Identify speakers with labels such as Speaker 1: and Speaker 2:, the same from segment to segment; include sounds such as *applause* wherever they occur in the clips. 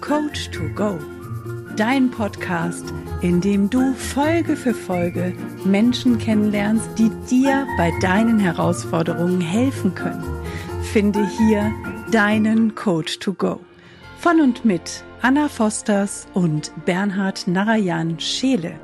Speaker 1: Coach to Go. Dein Podcast, in dem du Folge für Folge Menschen kennenlernst, die dir bei deinen Herausforderungen helfen können. Finde hier deinen Coach to Go. Von und mit Anna Fosters und Bernhard Narayan Scheele.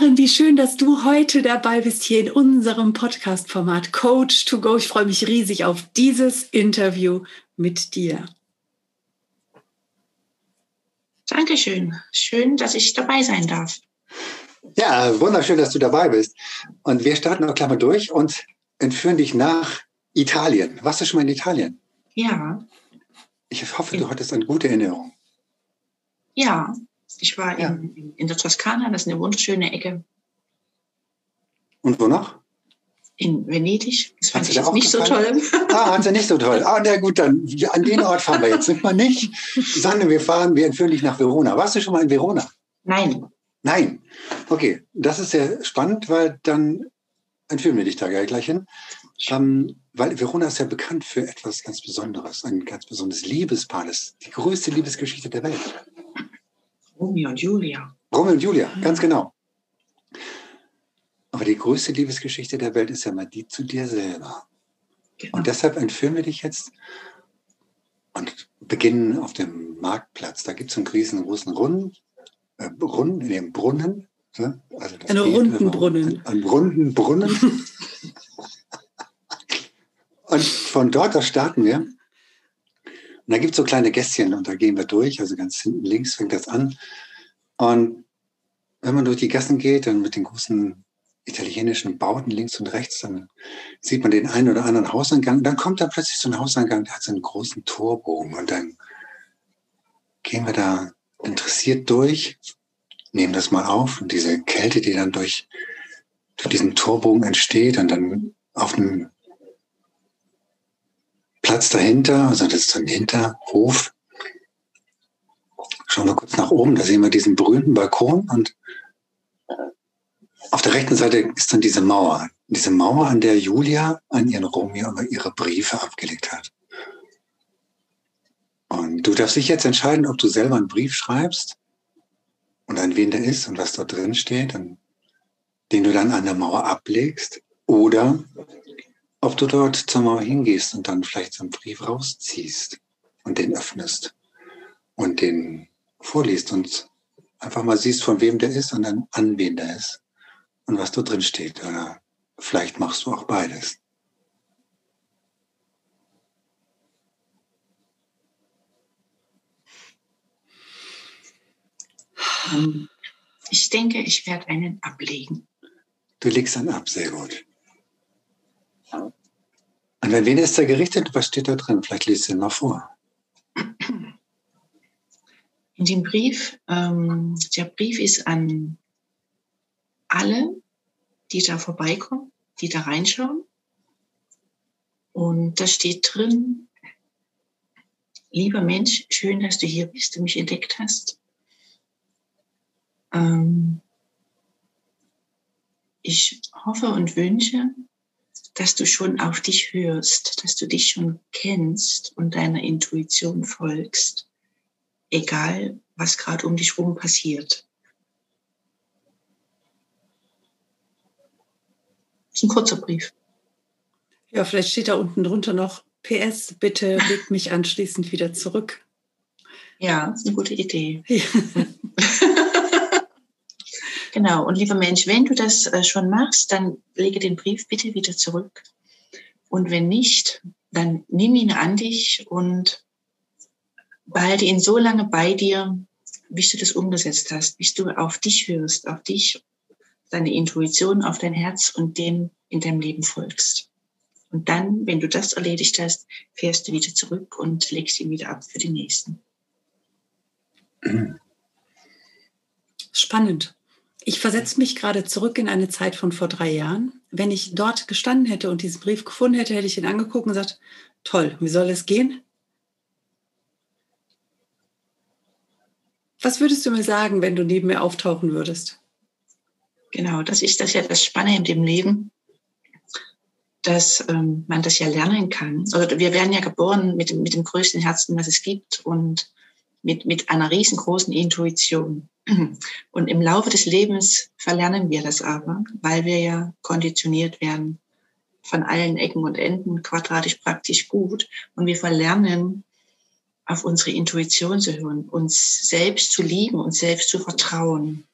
Speaker 1: Karin, wie schön, dass du heute dabei bist hier in unserem Podcast-Format Coach to Go. Ich freue mich riesig auf dieses Interview mit dir.
Speaker 2: Dankeschön. Schön, dass ich dabei sein darf.
Speaker 3: Ja, wunderschön, dass du dabei bist. Und wir starten auch gleich mal durch und entführen dich nach Italien. Warst du schon mal in Italien?
Speaker 2: Ja.
Speaker 3: Ich hoffe, du hattest eine gute Erinnerung.
Speaker 2: Ja, ich war ja. in, in der Toskana, das ist eine wunderschöne Ecke.
Speaker 3: Und wo noch?
Speaker 2: In Venedig. Das fand ich jetzt nicht so toll. *laughs*
Speaker 3: Ah, hat sie nicht so toll. Ah, na gut, dann an den Ort fahren wir jetzt sind wir nicht, sondern wir fahren, wir entführen dich nach Verona. Warst du schon mal in Verona?
Speaker 2: Nein.
Speaker 3: Nein. Okay, das ist sehr spannend, weil dann entführen wir dich da gleich hin. Ähm, weil Verona ist ja bekannt für etwas ganz Besonderes, ein ganz besonderes Liebespaar. Das ist die größte Liebesgeschichte der Welt.
Speaker 2: Romeo und Julia.
Speaker 3: Romeo und Julia, ganz genau. Aber die größte Liebesgeschichte der Welt ist ja mal die zu dir selber. Genau. Und deshalb entführen wir dich jetzt und beginnen auf dem Marktplatz. Da gibt es einen riesengroßen Runden, äh, Brunnen, in dem Brunnen.
Speaker 1: Ne? Also Einen runden Brunnen.
Speaker 3: Einen runden Brunnen. *laughs* und von dort aus starten wir. Und da gibt es so kleine Gässchen und da gehen wir durch. Also ganz hinten links fängt das an. Und wenn man durch die Gassen geht, dann mit den großen italienischen Bauten links und rechts, dann sieht man den einen oder anderen Hauseingang. Dann kommt da plötzlich so ein Hauseingang, der hat so einen großen Torbogen. Und dann gehen wir da interessiert durch, nehmen das mal auf und diese Kälte, die dann durch, durch diesen Torbogen entsteht und dann auf einem Platz dahinter, also das ist ein Hinterhof. Schauen wir kurz nach oben, da sehen wir diesen berühmten Balkon und auf der rechten Seite ist dann diese Mauer. Diese Mauer, an der Julia an ihren Romeo ihre Briefe abgelegt hat. Und du darfst dich jetzt entscheiden, ob du selber einen Brief schreibst und an wen der ist und was dort drin steht, und den du dann an der Mauer ablegst, oder ob du dort zur Mauer hingehst und dann vielleicht so einen Brief rausziehst und den öffnest und den vorliest und einfach mal siehst, von wem der ist und dann an wen der ist und was da drin steht. Oder vielleicht machst du auch beides.
Speaker 2: Ich denke, ich werde einen ablegen.
Speaker 3: Du legst einen ab, sehr gut. An wen ist der gerichtet? Was steht da drin? Vielleicht liest du ihn mal vor.
Speaker 2: In dem Brief, ähm, der Brief ist an alle, die da vorbeikommen, die da reinschauen. Und da steht drin, lieber Mensch, schön, dass du hier bist und mich entdeckt hast. Ähm, ich hoffe und wünsche, dass du schon auf dich hörst, dass du dich schon kennst und deiner Intuition folgst, egal was gerade um dich herum passiert. Das ist ein kurzer Brief.
Speaker 1: Ja, vielleicht steht da unten drunter noch PS, bitte leg mich anschließend wieder zurück.
Speaker 2: Ja, das ist eine gute Idee. Ja. *laughs* *laughs* Genau. Und lieber Mensch, wenn du das äh, schon machst, dann lege den Brief bitte wieder zurück. Und wenn nicht, dann nimm ihn an dich und behalte ihn so lange bei dir, bis du das umgesetzt hast, bis du auf dich hörst, auf dich, deine Intuition, auf dein Herz und dem in deinem Leben folgst. Und dann, wenn du das erledigt hast, fährst du wieder zurück und legst ihn wieder ab für den nächsten.
Speaker 1: Spannend ich versetze mich gerade zurück in eine Zeit von vor drei Jahren. Wenn ich dort gestanden hätte und diesen Brief gefunden hätte, hätte ich ihn angeguckt und gesagt, toll, wie soll es gehen? Was würdest du mir sagen, wenn du neben mir auftauchen würdest?
Speaker 2: Genau, das ist das ja das Spannende in dem Leben, dass ähm, man das ja lernen kann. Also wir werden ja geboren mit mit dem größten Herzen, was es gibt. Und mit, mit einer riesengroßen Intuition. Und im Laufe des Lebens verlernen wir das aber, weil wir ja konditioniert werden von allen Ecken und Enden, quadratisch praktisch gut. Und wir verlernen, auf unsere Intuition zu hören, uns selbst zu lieben, uns selbst zu vertrauen.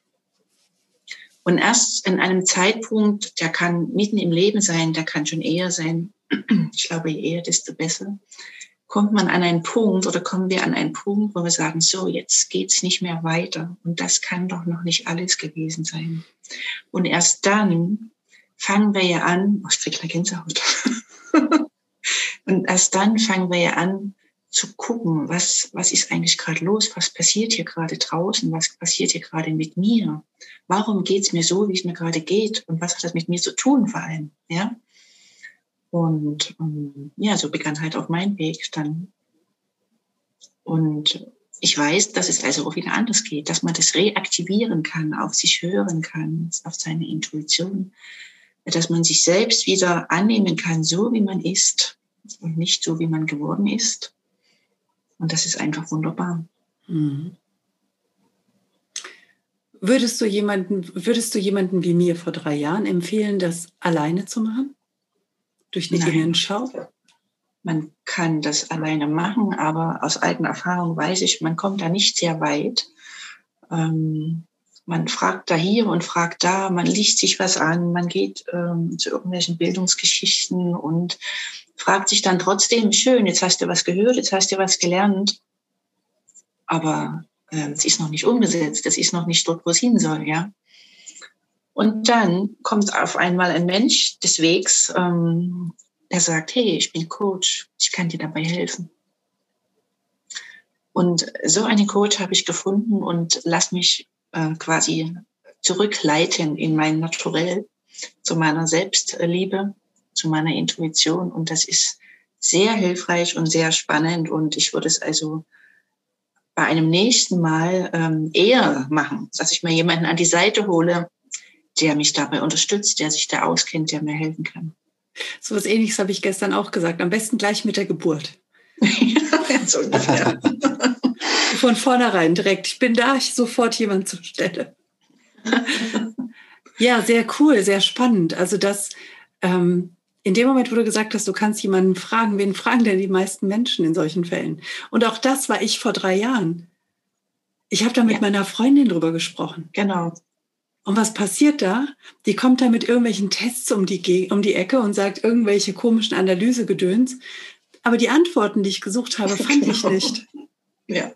Speaker 2: Und erst in einem Zeitpunkt, der kann mitten im Leben sein, der kann schon eher sein, ich glaube, je eher, desto besser, kommt man an einen Punkt oder kommen wir an einen Punkt, wo wir sagen, so, jetzt geht's nicht mehr weiter. Und das kann doch noch nicht alles gewesen sein. Und erst dann fangen wir ja an, oh, ich krieg gleich Gänsehaut. *laughs* und erst dann fangen wir ja an zu gucken, was, was ist eigentlich gerade los, was passiert hier gerade draußen, was passiert hier gerade mit mir, warum geht's mir so, wie es mir gerade geht und was hat das mit mir zu tun vor allem, ja. Und ähm, ja, so begann halt auch mein Weg dann. Und ich weiß, dass es also auch wieder anders geht, dass man das reaktivieren kann, auf sich hören kann, auf seine Intuition, dass man sich selbst wieder annehmen kann, so wie man ist und nicht so, wie man geworden ist. Und das ist einfach wunderbar. Mhm.
Speaker 1: Würdest du jemanden, würdest du jemanden wie mir vor drei Jahren empfehlen, das alleine zu machen? Durch eine Innenschau?
Speaker 2: Man kann das alleine machen, aber aus eigener Erfahrung weiß ich, man kommt da nicht sehr weit. Ähm, man fragt da hier und fragt da, man liest sich was an, man geht ähm, zu irgendwelchen Bildungsgeschichten und fragt sich dann trotzdem, schön, jetzt hast du was gehört, jetzt hast du was gelernt, aber äh, es ist noch nicht umgesetzt, es ist noch nicht dort, wo es hin soll, ja. Und dann kommt auf einmal ein Mensch des Wegs, ähm, der sagt, hey, ich bin Coach, ich kann dir dabei helfen. Und so einen Coach habe ich gefunden und lass mich äh, quasi zurückleiten in mein Naturell, zu meiner Selbstliebe, zu meiner Intuition. Und das ist sehr hilfreich und sehr spannend. Und ich würde es also bei einem nächsten Mal ähm, eher machen, dass ich mir jemanden an die Seite hole, der mich dabei unterstützt, der sich da auskennt, der mir helfen kann.
Speaker 1: So was ähnliches habe ich gestern auch gesagt. Am besten gleich mit der Geburt. *laughs* so ungefähr. *laughs* Von vornherein direkt. Ich bin da, ich sofort jemand zur Stelle. *laughs* ja, sehr cool, sehr spannend. Also das, ähm, in dem Moment, wo du gesagt hast, du kannst jemanden fragen, wen fragen denn die meisten Menschen in solchen Fällen? Und auch das war ich vor drei Jahren. Ich habe da mit ja. meiner Freundin drüber gesprochen.
Speaker 2: Genau.
Speaker 1: Und was passiert da? Die kommt da mit irgendwelchen Tests um die, um die Ecke und sagt irgendwelche komischen Analysegedöns. Aber die Antworten, die ich gesucht habe, *laughs* fand genau. ich nicht.
Speaker 2: Ja,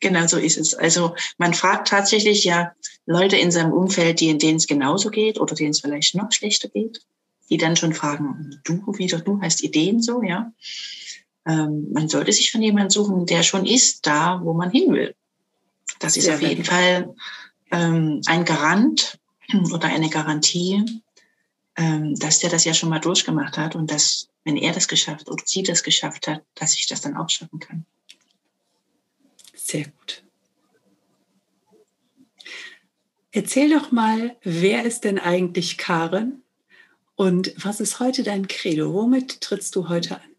Speaker 2: genau so ist es. Also man fragt tatsächlich ja Leute in seinem Umfeld, die, denen es genauso geht oder denen es vielleicht noch schlechter geht, die dann schon fragen, du wieder, du hast Ideen so, ja. Ähm, man sollte sich von jemandem suchen, der schon ist da, wo man hin will. Das ist Sehr auf jeden Fall ein Garant oder eine Garantie, ähm, dass der das ja schon mal durchgemacht hat und dass, wenn er das geschafft oder sie das geschafft hat, dass ich das dann auch schaffen kann.
Speaker 1: Sehr gut. Erzähl doch mal, wer ist denn eigentlich Karen und was ist heute dein Credo? Womit trittst du heute an?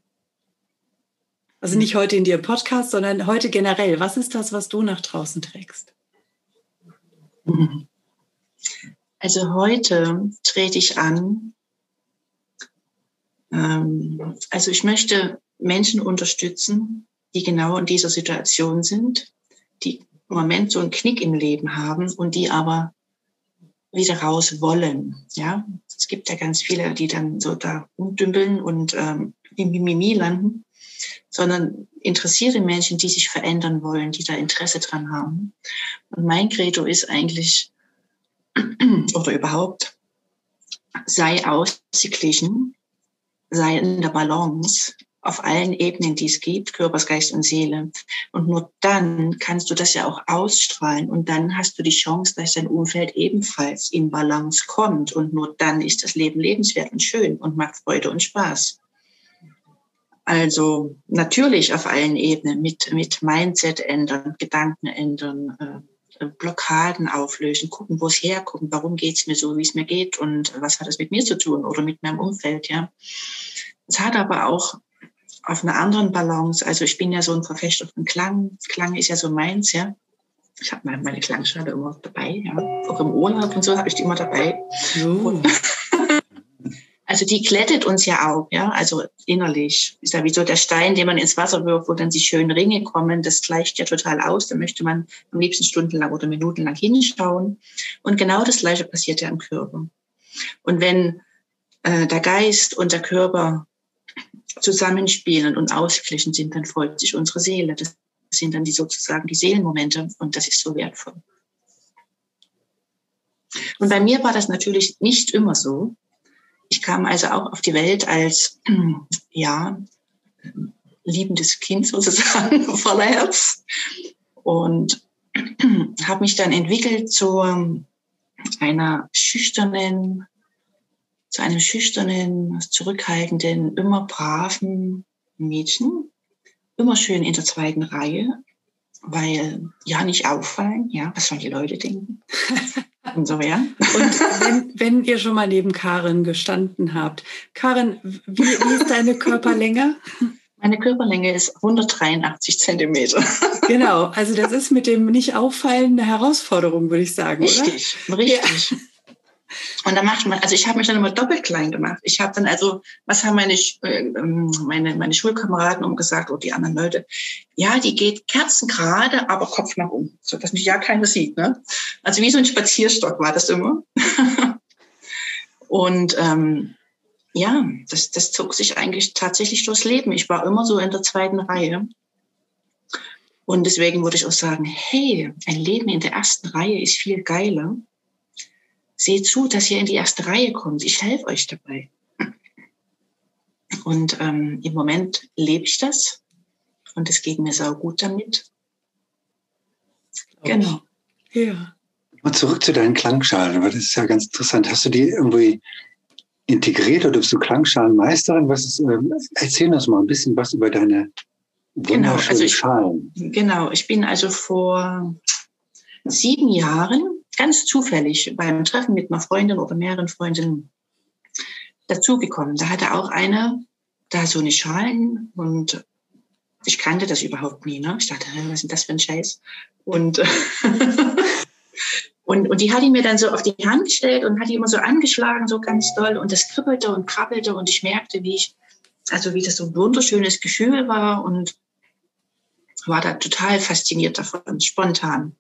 Speaker 1: Also nicht heute in dir Podcast, sondern heute generell. Was ist das, was du nach draußen trägst?
Speaker 2: Also heute trete ich an. Ähm, also ich möchte Menschen unterstützen, die genau in dieser Situation sind, die im Moment so einen Knick im Leben haben und die aber wieder raus wollen. Ja, es gibt ja ganz viele, die dann so da umdümpeln und ähm, im Mimimi landen sondern interessierte Menschen, die sich verändern wollen, die da Interesse dran haben. Und mein Credo ist eigentlich, *clears throat* oder überhaupt, sei ausgeglichen, sei in der Balance auf allen Ebenen, die es gibt, Körpers, Geist und Seele. Und nur dann kannst du das ja auch ausstrahlen und dann hast du die Chance, dass dein Umfeld ebenfalls in Balance kommt und nur dann ist das Leben lebenswert und schön und macht Freude und Spaß. Also natürlich auf allen Ebenen mit, mit Mindset ändern, Gedanken ändern, äh, Blockaden auflösen, gucken, wo es herkommt, warum geht es mir so, wie es mir geht und was hat es mit mir zu tun oder mit meinem Umfeld, ja. Es hat aber auch auf einer anderen Balance, also ich bin ja so ein Verfechter von Klang, Klang ist ja so meins, ja. Ich habe meine Klangschale immer dabei, ja. Auch im Urlaub und so habe ich die immer dabei. Oh. Also die glättet uns ja auch, ja, also innerlich. Ist ja wie so der Stein, den man ins Wasser wirft, wo dann die schönen Ringe kommen. Das gleicht ja total aus. Da möchte man am liebsten stundenlang oder minutenlang hinschauen. Und genau das Gleiche passiert ja im Körper. Und wenn äh, der Geist und der Körper zusammenspielen und ausgeglichen sind, dann freut sich unsere Seele. Das sind dann die sozusagen die Seelenmomente und das ist so wertvoll. Und bei mir war das natürlich nicht immer so. Ich kam also auch auf die Welt als, *clears throat* ja, liebendes Kind sozusagen, *laughs* voller Herz. Und *clears throat* habe mich dann entwickelt zu einer schüchternen, zu einem schüchternen, zurückhaltenden, immer braven Mädchen, immer schön in der zweiten Reihe, weil ja nicht auffallen, ja, was sollen die Leute denken? *laughs* Und so, ja.
Speaker 1: Und wenn, wenn ihr schon mal neben Karin gestanden habt, Karin, wie, wie ist deine Körperlänge?
Speaker 2: Meine Körperlänge ist 183 Zentimeter.
Speaker 1: Genau, also das ist mit dem nicht auffallen eine Herausforderung, würde ich sagen.
Speaker 2: Richtig,
Speaker 1: oder?
Speaker 2: richtig. Ja. Und da macht man, also ich habe mich dann immer doppelt klein gemacht. Ich habe dann also, was haben meine, äh, meine, meine Schulkameraden umgesagt oder die anderen Leute? Ja, die geht kerzengerade, aber Kopf nach oben, so dass mich ja keiner sieht. Ne? Also wie so ein Spazierstock war das immer. *laughs* Und ähm, ja, das, das zog sich eigentlich tatsächlich durchs Leben. Ich war immer so in der zweiten Reihe. Und deswegen würde ich auch sagen, hey, ein Leben in der ersten Reihe ist viel geiler seht zu, dass ihr in die erste Reihe kommt. Ich helfe euch dabei. *laughs* Und ähm, im Moment lebe ich das und es geht mir sau gut damit.
Speaker 1: Genau. Ja.
Speaker 3: Mal zurück zu deinen Klangschalen, weil das ist ja ganz interessant. Hast du die irgendwie integriert oder bist du Klangschalenmeisterin? Was ist, äh, erzähl uns mal ein bisschen was über deine
Speaker 2: genau, also ich, Schalen. Genau, ich bin also vor sieben Jahren ganz zufällig beim Treffen mit einer Freundin oder mehreren Freundinnen dazugekommen. Da hatte auch eine da so eine Schalen und ich kannte das überhaupt nie. Ne? Ich dachte, was ist denn das für ein Scheiß? Und, *laughs* und, und die hat die mir dann so auf die Hand gestellt und hat die immer so angeschlagen, so ganz doll. Und das kribbelte und krabbelte und ich merkte, wie ich, also wie das so ein wunderschönes Gefühl war und war da total fasziniert davon, spontan.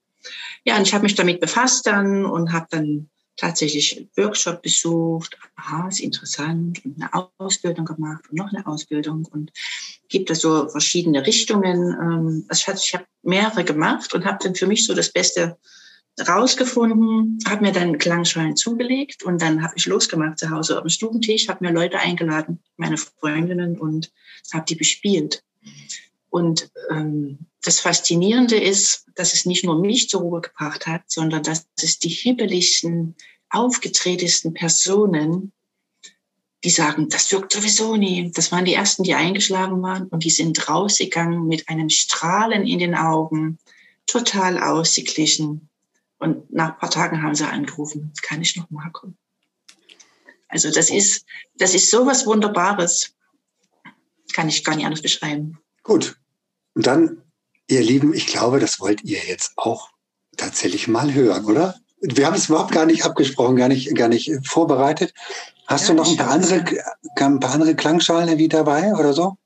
Speaker 2: Ja, und ich habe mich damit befasst dann und habe dann tatsächlich Workshop besucht. Aha, ist interessant und eine Ausbildung gemacht und noch eine Ausbildung und gibt es so verschiedene Richtungen. Also ich habe mehrere gemacht und habe dann für mich so das Beste rausgefunden, habe mir dann Klangschalen zugelegt und dann habe ich losgemacht zu Hause dem Stubentisch, habe mir Leute eingeladen, meine Freundinnen und habe die bespielt. Und ähm, das Faszinierende ist, dass es nicht nur mich zur Ruhe gebracht hat, sondern dass es die hibbeligsten, aufgetretesten Personen, die sagen, das wirkt sowieso nie. Das waren die ersten, die eingeschlagen waren und die sind rausgegangen mit einem Strahlen in den Augen, total ausgeglichen. Und nach ein paar Tagen haben sie angerufen, kann ich noch mal kommen? Also das ist, das ist so was Wunderbares. Kann ich gar nicht anders beschreiben.
Speaker 3: Gut, und dann, ihr Lieben, ich glaube, das wollt ihr jetzt auch tatsächlich mal hören, oder? Wir haben es überhaupt gar nicht abgesprochen, gar nicht, gar nicht vorbereitet. Hast ja, du noch ein paar, andere, ein paar andere Klangschalen wie dabei oder so?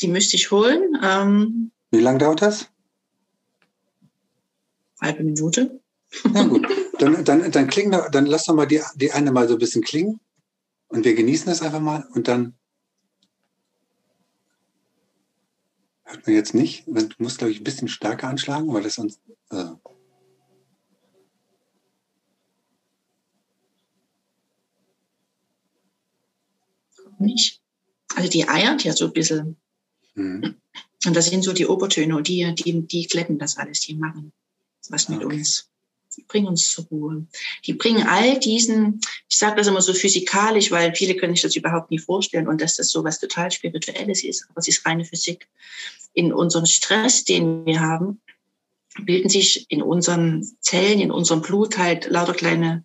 Speaker 2: Die müsste ich holen. Ähm,
Speaker 3: wie lange dauert das?
Speaker 2: Halbe Minute.
Speaker 3: Na gut, dann, dann, dann, kling, dann lass doch mal die, die eine mal so ein bisschen klingen und wir genießen das einfach mal und dann Hört man jetzt nicht. Man muss, glaube ich, ein bisschen stärker anschlagen, weil das sonst. Äh
Speaker 2: nicht. Also die eiert ja so ein bisschen. Mhm. Und das sind so die Obertöne, die, die, die kleppen das alles, die machen was mit okay. uns. Die bringen uns zur Ruhe. Die bringen all diesen, ich sage das immer so physikalisch, weil viele können sich das überhaupt nie vorstellen und dass das so was total Spirituelles ist, aber es ist reine Physik. In unserem Stress, den wir haben, bilden sich in unseren Zellen, in unserem Blut halt lauter kleine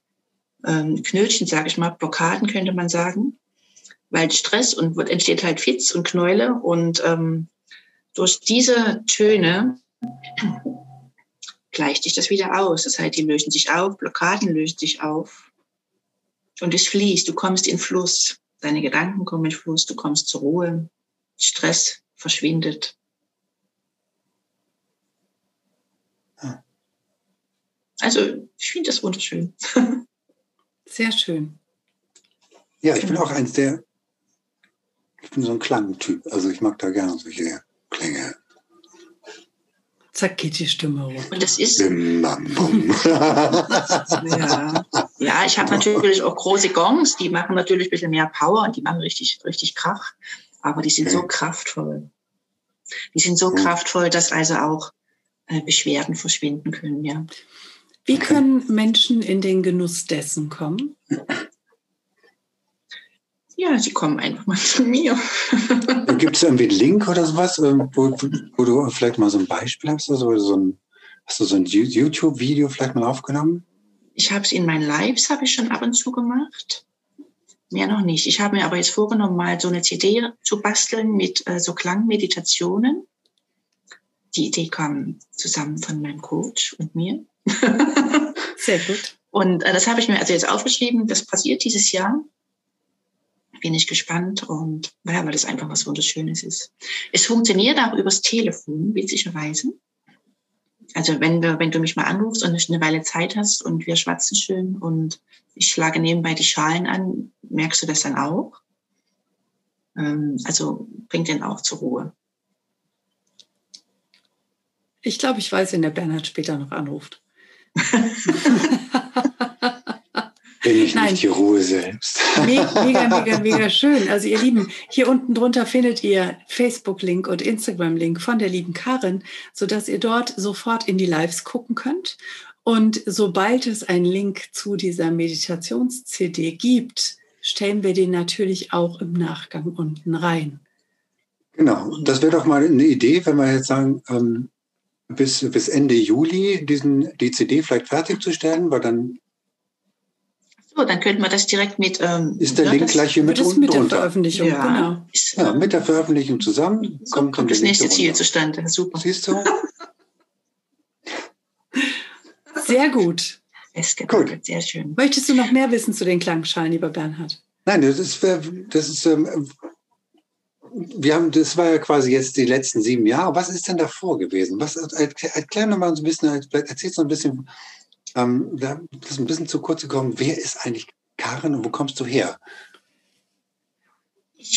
Speaker 2: ähm, Knötchen, sage ich mal, Blockaden könnte man sagen, weil Stress und wird, entsteht halt Fitz und Knäule und ähm, durch diese Töne gleicht sich das wieder aus. Das heißt, die lösen sich auf, Blockaden lösen sich auf und es fließt. Du kommst in Fluss. Deine Gedanken kommen in Fluss. Du kommst zur Ruhe. Stress verschwindet. Also, ich finde das wunderschön. *laughs*
Speaker 1: Sehr schön.
Speaker 3: Ja, ich bin auch eins der, ich bin so ein Klangtyp. Also ich mag da gerne solche Klänge.
Speaker 1: Zack geht die Stimme hoch.
Speaker 2: Und das ist. *laughs* ja. ja, ich habe natürlich auch große Gongs, die machen natürlich ein bisschen mehr Power und die machen richtig, richtig Kraft. Aber die sind okay. so kraftvoll. Die sind so ja. kraftvoll, dass also auch äh, Beschwerden verschwinden können, ja.
Speaker 1: Wie können Menschen in den Genuss dessen kommen?
Speaker 2: Ja, sie kommen einfach mal *laughs* zu mir.
Speaker 3: Gibt es irgendwie einen Link oder sowas, äh, wo, wo, du vielleicht mal so ein Beispiel hast? Also so ein, hast du so ein YouTube-Video vielleicht mal aufgenommen?
Speaker 2: Ich habe es in meinen Lives, habe ich schon ab und zu gemacht. Mehr noch nicht. Ich habe mir aber jetzt vorgenommen, mal so eine CD zu basteln mit äh, so Klangmeditationen. Die Idee kam zusammen von meinem Coach und mir.
Speaker 1: Sehr gut.
Speaker 2: Und äh, das habe ich mir also jetzt aufgeschrieben. Das passiert dieses Jahr bin ich gespannt und ja, weil das einfach was Wunderschönes ist. Es funktioniert auch übers Telefon, witzigerweise. Also wenn du, wenn du mich mal anrufst und eine Weile Zeit hast und wir schwatzen schön und ich schlage nebenbei die Schalen an, merkst du das dann auch? Ähm, also bringt den auch zur Ruhe.
Speaker 1: Ich glaube, ich weiß, wenn der Bernhard später noch anruft. *laughs*
Speaker 3: bin ich Nein. nicht die Ruhe selbst.
Speaker 1: Mega, *laughs* mega, mega schön. Also ihr Lieben, hier unten drunter findet ihr Facebook-Link und Instagram-Link von der lieben Karin, sodass ihr dort sofort in die Lives gucken könnt. Und sobald es einen Link zu dieser Meditations-CD gibt, stellen wir den natürlich auch im Nachgang unten rein.
Speaker 3: Genau, das wäre doch mal eine Idee, wenn wir jetzt sagen, ähm, bis, bis Ende Juli diesen, die CD vielleicht fertigzustellen, weil dann
Speaker 2: so, dann könnten wir das direkt mit.
Speaker 3: Ähm, ist der ja, Link gleich hier mit unten
Speaker 1: mit
Speaker 3: der
Speaker 1: Veröffentlichung, ja. genau.
Speaker 3: Ja, mit der Veröffentlichung zusammen
Speaker 2: so kommt, kommt das nächste Ziel zustande. Super.
Speaker 3: Siehst du? *laughs*
Speaker 1: Sehr gut.
Speaker 2: Gut. Sehr schön.
Speaker 1: Möchtest du noch mehr wissen zu den Klangschalen, lieber Bernhard?
Speaker 3: Nein, das ist, das ist ähm, wir haben, das war ja quasi jetzt die letzten sieben Jahre. Was ist denn davor gewesen? Was, erklär noch mal so ein bisschen, erzähl so ein bisschen ähm, da ist ein bisschen zu kurz gekommen. Wer ist eigentlich Karin und wo kommst du her?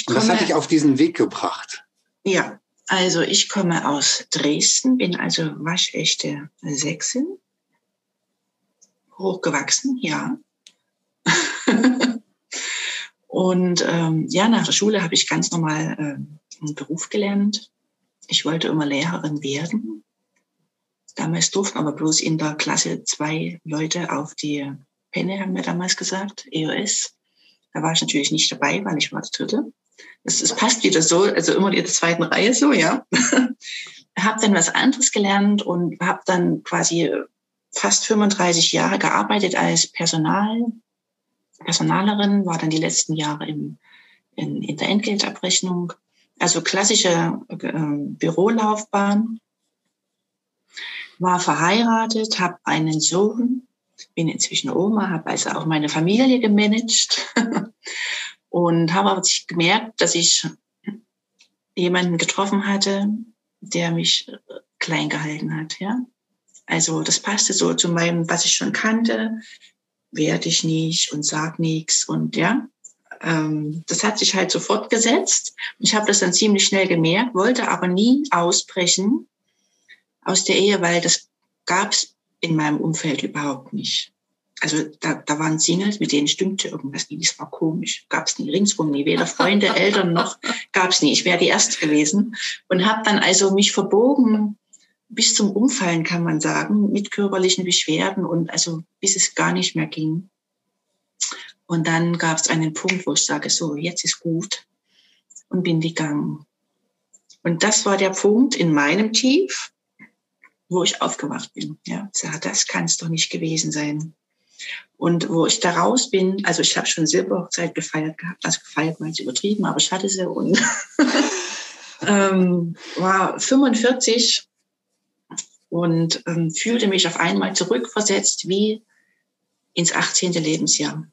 Speaker 3: Komme, was hat dich auf diesen Weg gebracht?
Speaker 2: Ja, also ich komme aus Dresden, bin also waschechte Sächsin. Hochgewachsen, ja. *laughs* und ähm, ja, nach der Schule habe ich ganz normal ähm, einen Beruf gelernt. Ich wollte immer Lehrerin werden. Damals durften aber bloß in der Klasse zwei Leute auf die Penne, haben wir damals gesagt, EOS. Da war ich natürlich nicht dabei, weil ich war der Dritte. Das, das passt wieder so, also immer in der zweiten Reihe so, ja. *laughs* habe dann was anderes gelernt und habe dann quasi fast 35 Jahre gearbeitet als Personal, Personalerin, war dann die letzten Jahre im, in, in der Entgeltabrechnung. Also klassische äh, Bürolaufbahn war verheiratet, habe einen Sohn, bin inzwischen Oma, habe also auch meine Familie gemanagt *laughs* und habe aber gemerkt, dass ich jemanden getroffen hatte, der mich klein gehalten hat. Ja? Also das passte so zu meinem, was ich schon kannte, werde ich nicht und sag nichts und ja, ähm, das hat sich halt so fortgesetzt. Ich habe das dann ziemlich schnell gemerkt, wollte aber nie ausbrechen, aus der Ehe, weil das gab es in meinem Umfeld überhaupt nicht. Also da, da waren Singles, mit denen stimmte irgendwas nie. Das war komisch. Gab es nie ringsrum nie. Weder Freunde, *laughs* Eltern noch gab es nie. Ich wäre die Erste gewesen. Und habe dann also mich verbogen bis zum Umfallen, kann man sagen, mit körperlichen Beschwerden und also bis es gar nicht mehr ging. Und dann gab es einen Punkt, wo ich sage, so, jetzt ist gut und bin gegangen. Und das war der Punkt in meinem Tief, wo ich aufgewacht bin. Ja, das kann es doch nicht gewesen sein. Und wo ich da raus bin, also ich habe schon Silberhochzeit gefeiert gehabt, also gefeiert mal übertrieben, aber ich hatte sie und *laughs* ähm, war 45 und ähm, fühlte mich auf einmal zurückversetzt wie ins 18. Lebensjahr.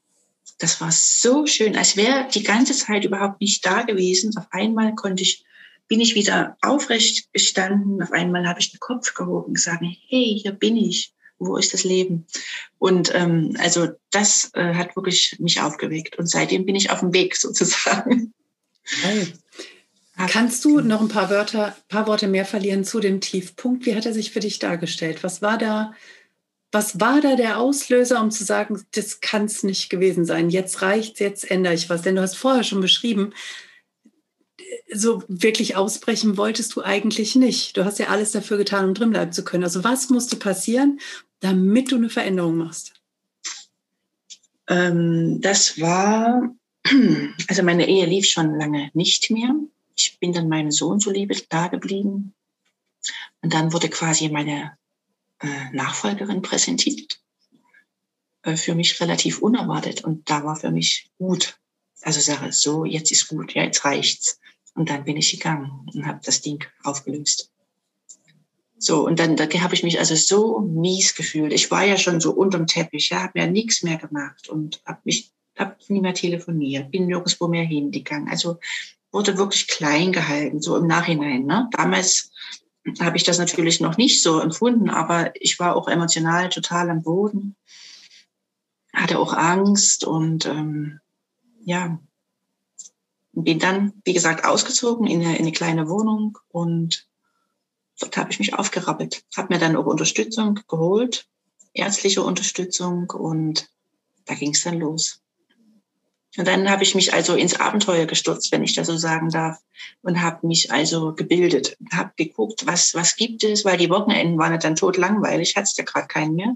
Speaker 2: Das war so schön, als wäre die ganze Zeit überhaupt nicht da gewesen. Auf einmal konnte ich, bin ich wieder aufrecht gestanden. Auf einmal habe ich den Kopf gehoben und gesagt, hey, hier bin ich. Wo ist das Leben? Und ähm, also das äh, hat wirklich mich aufgeweckt. Und seitdem bin ich auf dem Weg *laughs* sozusagen.
Speaker 1: Hey. Kannst du noch ein paar Wörter, paar Worte mehr verlieren zu dem Tiefpunkt? Wie hat er sich für dich dargestellt? Was war da was war da der Auslöser, um zu sagen, das kann es nicht gewesen sein, jetzt reicht's, jetzt ändere ich was? Denn du hast vorher schon beschrieben, so wirklich ausbrechen wolltest du eigentlich nicht. Du hast ja alles dafür getan, um drin bleiben zu können. Also was musste passieren, damit du eine Veränderung machst?
Speaker 2: Ähm, das war, *clears throat* also meine Ehe lief schon lange nicht mehr. Ich bin dann meinem Sohn zuliebe da geblieben. Und dann wurde quasi meine äh, Nachfolgerin präsentiert. Äh, für mich relativ unerwartet und da war für mich gut. Also sage so, jetzt ist gut, ja, jetzt reicht's. Und dann bin ich gegangen und habe das Ding aufgelöst. So, und dann da habe ich mich also so mies gefühlt. Ich war ja schon so unterm Teppich, ja, habe ja nichts mehr gemacht und habe mich, habe nie mehr telefoniert, bin nirgendwo mehr hingegangen. Also wurde wirklich klein gehalten, so im Nachhinein. Ne? Damals habe ich das natürlich noch nicht so empfunden, aber ich war auch emotional total am Boden, hatte auch Angst und ähm, ja, bin dann, wie gesagt, ausgezogen in eine, in eine kleine Wohnung und dort habe ich mich aufgerappelt, habe mir dann auch Unterstützung geholt, ärztliche Unterstützung und da ging es dann los. Und dann habe ich mich also ins Abenteuer gestürzt, wenn ich das so sagen darf, und habe mich also gebildet, habe geguckt, was was gibt es, weil die Wochenenden waren dann tot langweilig, hat's ja gerade keinen mehr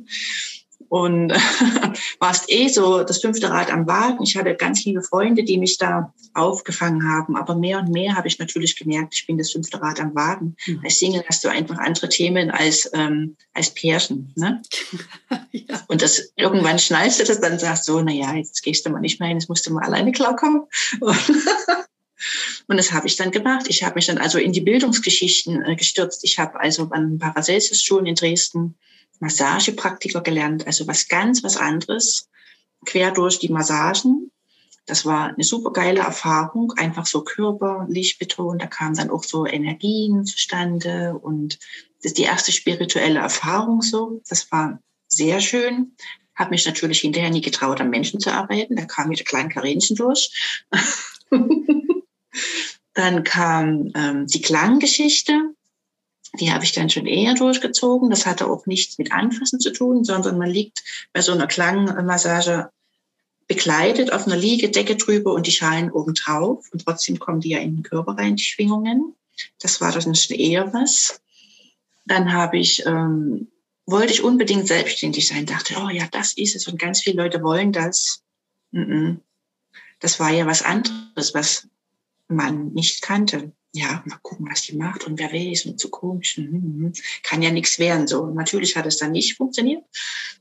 Speaker 2: und *laughs* warst eh so das fünfte Rad am Wagen. Ich hatte ganz liebe Freunde, die mich da aufgefangen haben. Aber mehr und mehr habe ich natürlich gemerkt, ich bin das fünfte Rad am Wagen. Mhm. Als Single hast du einfach andere Themen als, ähm, als Pärchen. Ne? *laughs* ja. Und das irgendwann schnallst du das, dann sagst du, so, na ja, jetzt gehst du mal nicht mehr hin, jetzt musst du mal alleine klarkommen. *laughs* Und das habe ich dann gemacht. Ich habe mich dann also in die Bildungsgeschichten äh, gestürzt. Ich habe also an Paracelsus-Schulen in Dresden Massagepraktiker gelernt, also was ganz was anderes, quer durch die Massagen. Das war eine super geile Erfahrung, einfach so körperlich betont. Da kamen dann auch so Energien zustande und das ist die erste spirituelle Erfahrung so. Das war sehr schön. Habe mich natürlich hinterher nie getraut, am Menschen zu arbeiten. Da kam wieder klein Karinchen durch. *laughs* dann kam ähm, die Klanggeschichte. Die habe ich dann schon eher durchgezogen. Das hatte auch nichts mit Anfassen zu tun, sondern man liegt bei so einer Klangmassage bekleidet auf einer Liegedecke drüber und die Schalen oben drauf. Und trotzdem kommen die ja in den Körper rein, die Schwingungen. Das war dann schon eher was. Dann habe ich, ähm, wollte ich unbedingt selbstständig sein, dachte, oh ja, das ist es und ganz viele Leute wollen das. Das war ja was anderes, was man nicht kannte ja, mal gucken, was die macht und wer weiß und zu komisch. Hm, hm, hm. Kann ja nichts werden. So, natürlich hat es dann nicht funktioniert,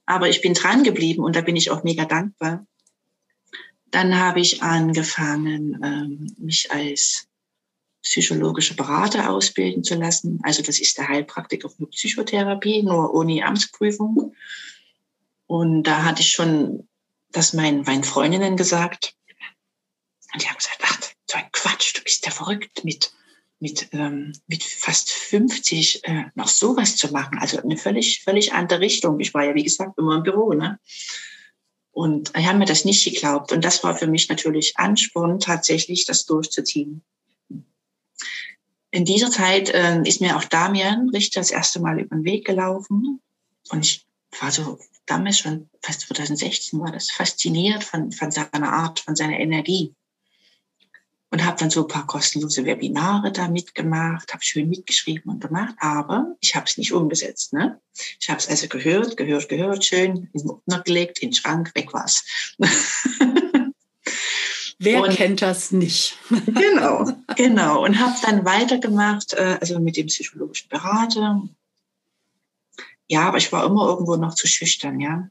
Speaker 2: aber ich bin dran geblieben und da bin ich auch mega dankbar. Dann habe ich angefangen, ähm, mich als psychologische Berater ausbilden zu lassen. Also das ist der Heilpraktiker für Psychotherapie, nur ohne Amtsprüfung. Und da hatte ich schon das meinen, meinen Freundinnen gesagt. Und die haben gesagt, ach, so ein Quatsch, du bist ja verrückt mit mit, ähm, mit fast 50 äh, noch sowas zu machen. Also eine völlig, völlig andere Richtung. Ich war ja, wie gesagt, immer im Büro. Ne? Und ich habe mir das nicht geglaubt. Und das war für mich natürlich Ansporn, tatsächlich das durchzuziehen. In dieser Zeit äh, ist mir auch Damian Richter das erste Mal über den Weg gelaufen. Und ich war so damals schon, fast 2016 war das, fasziniert von, von seiner Art, von seiner Energie und habe dann so ein paar kostenlose Webinare da mitgemacht, habe schön mitgeschrieben und gemacht, aber ich habe es nicht umgesetzt. Ne? Ich habe es also gehört, gehört, gehört, schön in den Ordner gelegt, in den Schrank, weg war's. *laughs*
Speaker 1: Wer und, kennt das nicht? *laughs*
Speaker 2: genau, genau. Und habe dann weitergemacht, äh, also mit dem psychologischen Berater. ja, aber ich war immer irgendwo noch zu schüchtern, ja.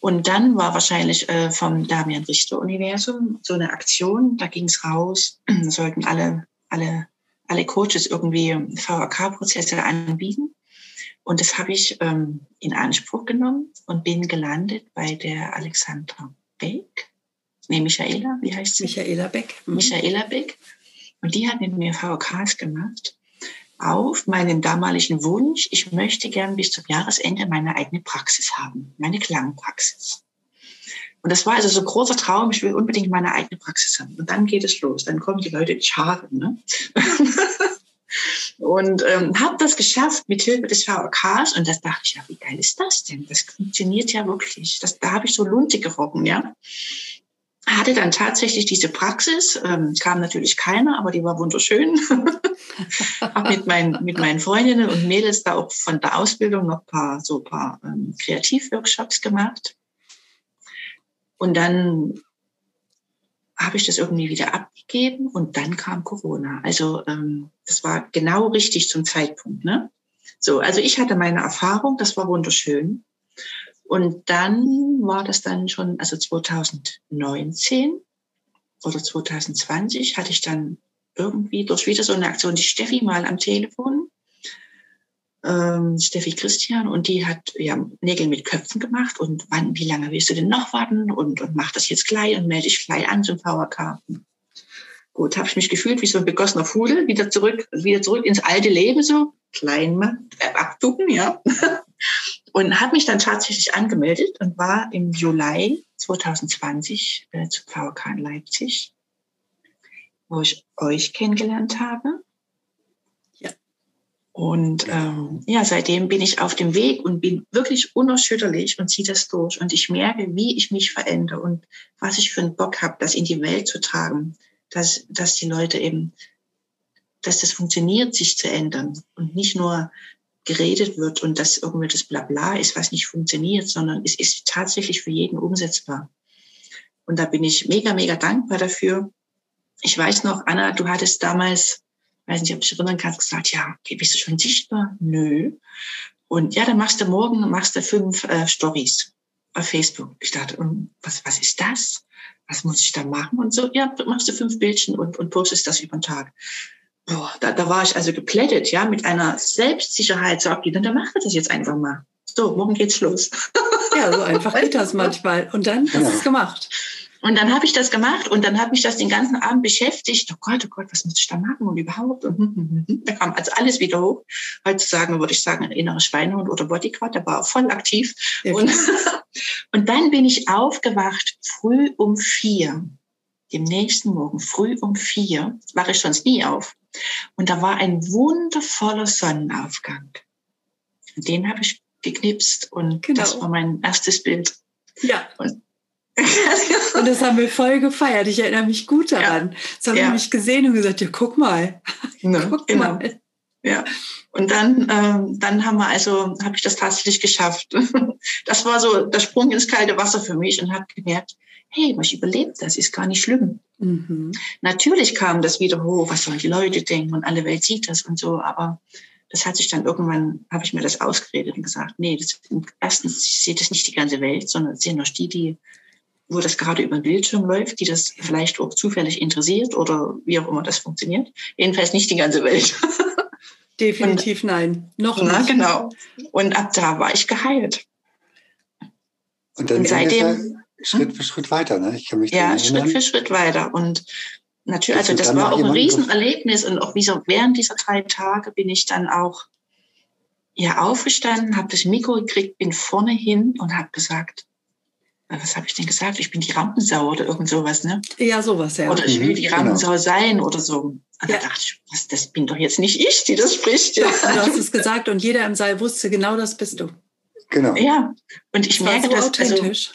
Speaker 2: Und dann war wahrscheinlich äh, vom Damian Richter Universum so eine Aktion, da ging es raus, *clears throat* sollten alle, alle, alle Coaches irgendwie VRK-Prozesse anbieten. Und das habe ich ähm, in Anspruch genommen und bin gelandet bei der Alexandra Beck. Nee, Michaela, wie heißt sie?
Speaker 1: Michaela Beck.
Speaker 2: Mhm. Michaela Beck. Und die hat mit mir VKs gemacht auf meinen damaligen Wunsch, ich möchte gern bis zum Jahresende meine eigene Praxis haben, meine Klangpraxis. Und das war also so ein großer Traum, ich will unbedingt meine eigene Praxis haben. Und dann geht es los, dann kommen die Leute in Scharen. Ne? *laughs* und ähm, habe das geschafft mit Hilfe des VOKs und das dachte ich, ja, wie geil ist das denn? Das funktioniert ja wirklich. Das, da habe ich so Lunte gerochen, ja hatte dann tatsächlich diese Praxis, ähm, kam natürlich keiner, aber die war wunderschön. *laughs* habe mit, mein, mit meinen Freundinnen und Mädels da auch von der Ausbildung noch paar, so paar ähm, Kreativworkshops gemacht. Und dann habe ich das irgendwie wieder abgegeben und dann kam Corona. Also ähm, das war genau richtig zum Zeitpunkt. Ne? So, also ich hatte meine Erfahrung, das war wunderschön. Und dann war das dann schon, also 2019 oder 2020 hatte ich dann irgendwie durch wieder so eine Aktion die Steffi mal am Telefon, ähm, Steffi Christian, und die hat ja Nägel mit Köpfen gemacht und wann, wie lange willst du denn noch warten und, und mach das jetzt gleich und melde dich gleich an zum VHK. Gut, habe ich mich gefühlt wie so ein begossener Pudel, wieder zurück, wieder zurück ins alte Leben, so klein äh, abducken, ja. *laughs* Und habe mich dann tatsächlich angemeldet und war im Juli 2020 äh, zu VK in Leipzig, wo ich euch kennengelernt habe. Ja. Und ähm, ja, seitdem bin ich auf dem Weg und bin wirklich unerschütterlich und ziehe das durch. Und ich merke, wie ich mich verändere und was ich für einen Bock habe, das in die Welt zu tragen, dass, dass die Leute eben, dass das funktioniert, sich zu ändern und nicht nur geredet wird und das irgendwie das Blabla ist, was nicht funktioniert, sondern es ist tatsächlich für jeden umsetzbar. Und da bin ich mega, mega dankbar dafür. Ich weiß noch, Anna, du hattest damals, weiß nicht, ob du dich erinnern kannst, gesagt, ja, okay, bist du schon sichtbar? Nö. Und ja, dann machst du morgen, machst du fünf äh, Stories auf Facebook. Ich dachte, was, was ist das? Was muss ich da machen? Und so, ja, machst du fünf Bildchen und, und postest das über den Tag boah, da, da war ich also geplättet, ja, mit einer Selbstsicherheit, so, okay, dann, dann machen wir das jetzt einfach mal. So, morgen geht's los. *laughs*
Speaker 1: Ja, so einfach geht das manchmal. Und dann hast du es gemacht.
Speaker 2: Und dann habe ich das gemacht und dann habe ich das den ganzen Abend beschäftigt. Oh Gott, oh Gott, was muss ich da machen und überhaupt? Und hm, hm, hm, da kam also alles wieder hoch. Heutzutage würde ich sagen, ein innerer Schweinehund oder Bodyguard, der war voll aktiv. Ja, und, *laughs* und dann bin ich aufgewacht früh um vier. Dem nächsten Morgen früh um vier wache ich sonst nie auf. Und da war ein wundervoller Sonnenaufgang. Und den habe ich geknipst und genau. das war mein erstes Bild.
Speaker 1: Ja. Und, *laughs* *laughs* und das haben wir voll gefeiert. Ich erinnere mich gut daran. Ja. Das haben ja. wir mich gesehen und gesagt, ja, guck mal. *laughs*
Speaker 2: Ne, guck genau. mal. Ja. Und dann, ähm, dann haben wir also, habe ich das tatsächlich geschafft. Das war so der Sprung ins kalte Wasser für mich und habe gemerkt, hey, ich überlebt das, ist gar nicht schlimm. Mhm. Natürlich kam das wieder hoch, was sollen die Leute denken und alle Welt sieht das und so, aber das hat sich dann irgendwann, habe ich mir das ausgeredet und gesagt, nee, das, erstens sieht das nicht die ganze Welt, sondern sehen nur die, die, wo das gerade über den Bildschirm läuft, die das vielleicht auch zufällig interessiert oder wie auch immer das funktioniert. Jedenfalls nicht die ganze Welt. *laughs*
Speaker 1: Definitiv und, nein.
Speaker 2: Noch nicht. Na, genau. Und ab da war ich geheilt.
Speaker 3: Und, dann und seitdem Schritt für Schritt weiter. Ne? Ich kann mich
Speaker 2: ja, Schritt für Schritt weiter. Und natürlich, also das war auch ein Riesenerlebnis. Und auch wie so während dieser drei Tage bin ich dann auch ja aufgestanden, habe das Mikro gekriegt, bin vorne hin und habe gesagt, was habe ich denn gesagt? Ich bin die Rampensau oder irgend sowas, ne?
Speaker 1: Ja, sowas, ja.
Speaker 2: Oder ich will mhm, die genau. Rampensau genau. sein oder so. Und ja. da dachte ich, was, das bin doch jetzt nicht ich, die das spricht. Ja,
Speaker 1: du hast es gesagt und jeder im Saal wusste, genau das bist du.
Speaker 2: Genau. Ja, und ich das merke so das. Also,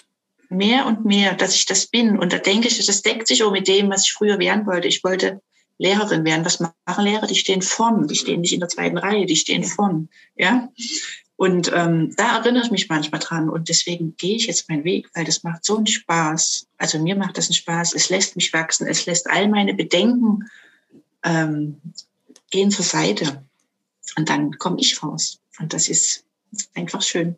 Speaker 2: mehr und mehr, dass ich das bin. Und da denke ich, das deckt sich auch mit dem, was ich früher werden wollte. Ich wollte Lehrerin werden. Was machen Lehrer? Die stehen vorn, die stehen nicht in der zweiten Reihe, die stehen vorn. Ja. Und ähm, da erinnere ich mich manchmal dran. Und deswegen gehe ich jetzt meinen Weg, weil das macht so einen Spaß. Also mir macht das einen Spaß. Es lässt mich wachsen. Es lässt all meine Bedenken ähm, gehen zur Seite. Und dann komme ich raus. Und das ist einfach schön.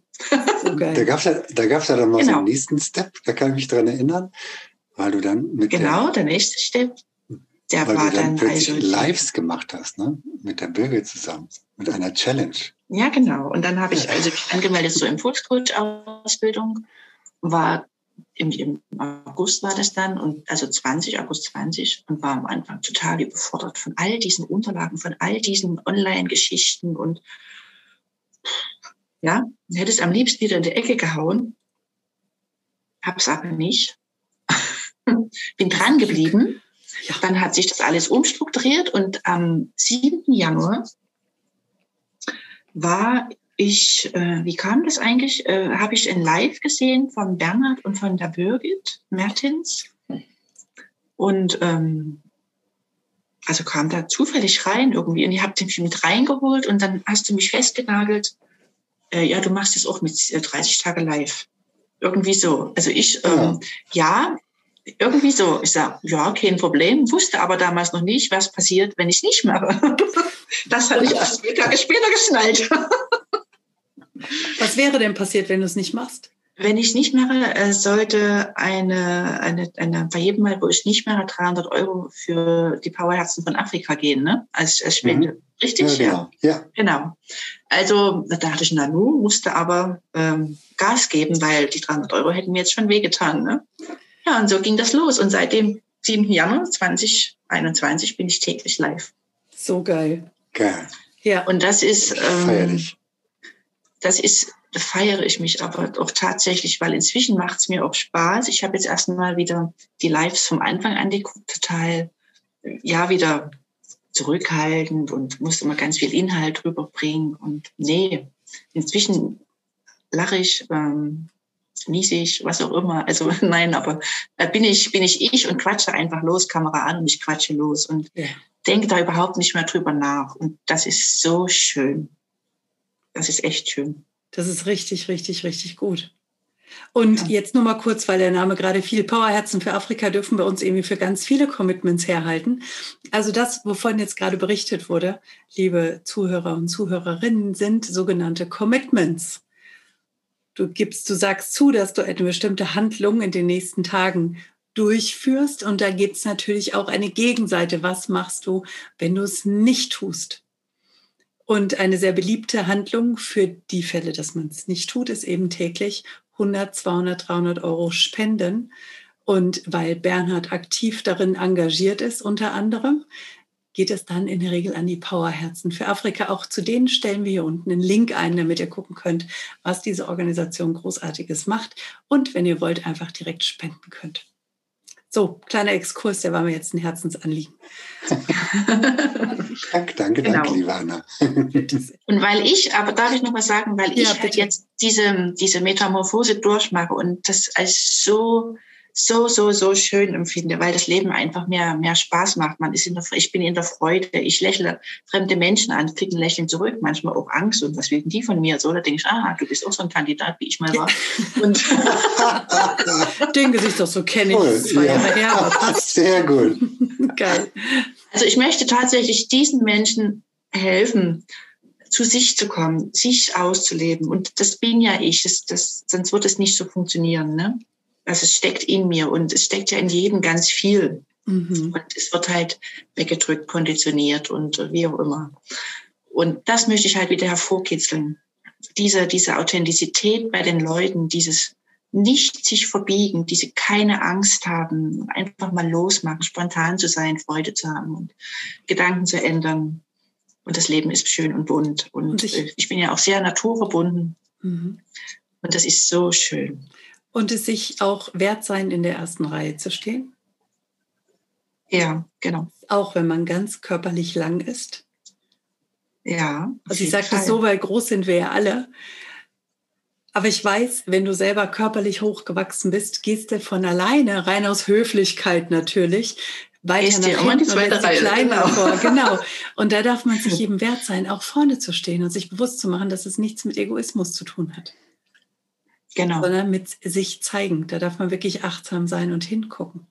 Speaker 3: So Da gab es ja, da gab's ja dann noch genau. so einen nächsten Step, da kann ich mich dran erinnern, weil du dann mit
Speaker 2: Genau, der, der nächste Step, der
Speaker 3: weil war du dann, dann plötzlich also Lives gemacht hast, ne? Mit der Bürger zusammen, mit einer Challenge.
Speaker 2: Ja, genau. Und dann habe ich also mich angemeldet zur Impulscoach-Ausbildung, war im, im, August war das dann und also 20, August 20 und war am Anfang total überfordert von all diesen Unterlagen, von all diesen Online-Geschichten und ja, hätte es am liebsten wieder in die Ecke gehauen, hab's aber nicht. *laughs* Bin dran geblieben. Dann hat sich das alles umstrukturiert und am 7. Januar war ich, äh, wie kam das eigentlich? Äh, Habe ich ein Live gesehen von Bernhard und von der Birgit Mertens. Und ähm, also kam da zufällig rein irgendwie und ihr habt mich mit reingeholt und dann hast du mich festgenagelt. Äh, ja, du machst es auch mit 30 äh, Tage live. Irgendwie so. Also ich, ähm, ja, irgendwie so. Ich sage, ja, kein Problem. Wusste aber damals noch nicht, was passiert, wenn ich es nicht mache. *laughs* das hatte ich erst Tage später geschnallt.
Speaker 1: Was wäre denn passiert, wenn du es nicht machst?
Speaker 2: Wenn ich nicht mache, äh, sollte eine, eine, eine, bei jedem Mal, wo ich nicht mache, 300 Euro für die Powerherzen von Afrika gehen, ne? Als, als Spende. Mhm. Richtig?
Speaker 3: Ja, genau. Ja.
Speaker 2: Genau. Also, da dachte ich, na nu, musste aber ähm, Gas geben, weil die 300 Euro hätten mir jetzt schon wehgetan, ne? Ja, und so ging das los. Und seit dem 7. Januar 2021 bin ich täglich live.
Speaker 1: So geil.
Speaker 3: Geil.
Speaker 2: Ja. Und das ist, ähm, das ist, feiere ich mich aber auch tatsächlich, weil inzwischen macht es mir auch Spaß. Ich habe jetzt erstmal wieder die Lives vom Anfang angeguckt, total, ja, wieder zurückhaltend und musste immer ganz viel Inhalt rüberbringen. Und nee, inzwischen lache ich, ähm, niese ich, was auch immer. Also *laughs* nein, aber äh, bin ich, bin ich ich und quatsche einfach los, Kamera an und ich quatsche los und ja. denke da überhaupt nicht mehr drüber nach. Und das ist so schön das ist echt schön.
Speaker 1: Das ist richtig, richtig, richtig gut. Und ja. jetzt nur mal kurz, weil der Name gerade viel Powerherzen für Afrika dürfen wir uns irgendwie für ganz viele Commitments herhalten. Also das, wovon jetzt gerade berichtet wurde, liebe Zuhörer und Zuhörerinnen, sind sogenannte Commitments. Du gibst, du sagst zu, dass du eine bestimmte Handlung in den nächsten Tagen durchführst. Und da gibt es natürlich auch eine Gegenseite. Was machst du, wenn du es nicht tust? Und eine sehr beliebte Handlung für die Fälle, dass man es nicht tut, ist eben täglich 100, 200, 300 Euro spenden. Und weil Bernhard aktiv darin engagiert ist, unter anderem, geht es dann in der Regel an die Powerherzen für Afrika. Auch zu denen stellen wir hier unten einen Link ein, damit ihr gucken könnt, was diese Organisation Großartiges macht. Und wenn ihr wollt, einfach direkt spenden könnt. So, kleiner Exkurs, der war mir jetzt ein Herzensanliegen. *laughs*
Speaker 3: danke, danke, genau. danke, liebe Anna.
Speaker 2: und weil ich, aber darf ich noch was sagen, weil ja, ich halt jetzt diese, diese Metamorphose durchmache und das als so so, so, so schön empfinde, weil das Leben einfach mehr, mehr Spaß macht. Man ist in der, ich bin in der Freude, ich lächle fremde Menschen an, kriege ein Lächeln zurück, manchmal auch Angst und was will die von mir? So, da denke ich, ah, du bist auch so ein Kandidat, wie ich mal war. *laughs* Und *laughs*
Speaker 1: Den Gesichtsausdruck kenne ich, cool, zwei Jahre her, aber *laughs* passt.
Speaker 3: Sehr gut.
Speaker 2: Geil. Also ich möchte tatsächlich diesen Menschen helfen, zu sich zu kommen, sich auszuleben. Und das bin ja ich. Das, das, sonst wird es nicht so funktionieren. Ne? Also es steckt in mir und es steckt ja in jedem ganz viel. Mhm. Und es wird halt weggedrückt, konditioniert und wie auch immer. Und das möchte ich halt wieder hervorkitzeln. Diese, diese Authentizität bei den Leuten, dieses nicht sich verbiegen, diese keine Angst haben, einfach mal losmachen, spontan zu sein, Freude zu haben und Gedanken zu ändern. Und das Leben ist schön und bunt. Und, und ich, ich, bin ja auch sehr naturverbunden. Mhm. Und das ist so schön.
Speaker 1: Und es sich auch wert sein, in der ersten Reihe zu stehen?
Speaker 2: Ja, genau.
Speaker 1: Auch wenn man ganz körperlich lang ist?
Speaker 2: Ja.
Speaker 1: Also ich sage das so, weil groß sind wir ja alle. Aber ich weiß, wenn du selber körperlich hochgewachsen bist, gehst du von alleine, rein aus Höflichkeit natürlich, weiter Gehst nach hinten die zweite Reihe. kleiner genau. vor. Genau. *laughs* Und da darf man sich eben wert sein, auch vorne zu stehen und sich bewusst zu machen, dass es nichts mit Egoismus zu tun hat. Genau. Sondern mit sich zeigen. Da darf man wirklich achtsam sein und hingucken.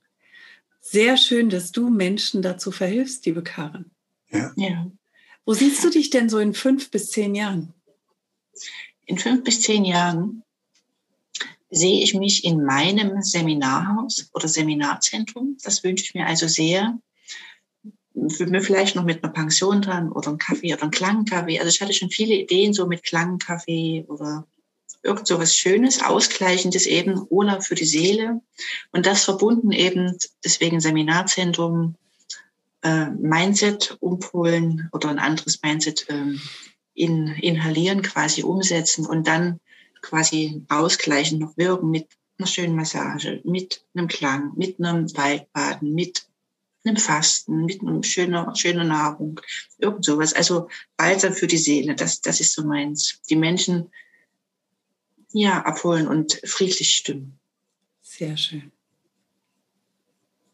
Speaker 1: Sehr schön, dass du Menschen dazu verhilfst, liebe Karin.
Speaker 3: Ja.
Speaker 2: ja.
Speaker 1: Wo siehst du dich denn so in fünf bis zehn Jahren?
Speaker 2: in fünf bis zehn Jahren sehe ich mich in meinem Seminarhaus oder Seminarzentrum. Das wünsche ich mir also sehr. Für mir vielleicht noch mit einer Pension dran oder ein Kaffee oder ein Klangkaffee. Also ich hatte schon viele Ideen so mit Klangkaffee oder irgend so was Schönes, Ausgleichendes eben, Urlaub für die Seele. Und das verbunden eben, deswegen Seminarzentrum, äh, Mindset umpolen oder ein anderes Mindset äh, in, inhalieren, quasi umsetzen und dann quasi ausgleichen, noch wirken mit einer schönen Massage, mit einem Klang, mit einem Waldbaden, mit einem Fasten, mit einer schöner, schöner Nahrung, irgend sowas. Also Balsam für die Seele, das, das ist so meins. Die Menschen ja abholen und friedlich stimmen.
Speaker 1: Sehr schön.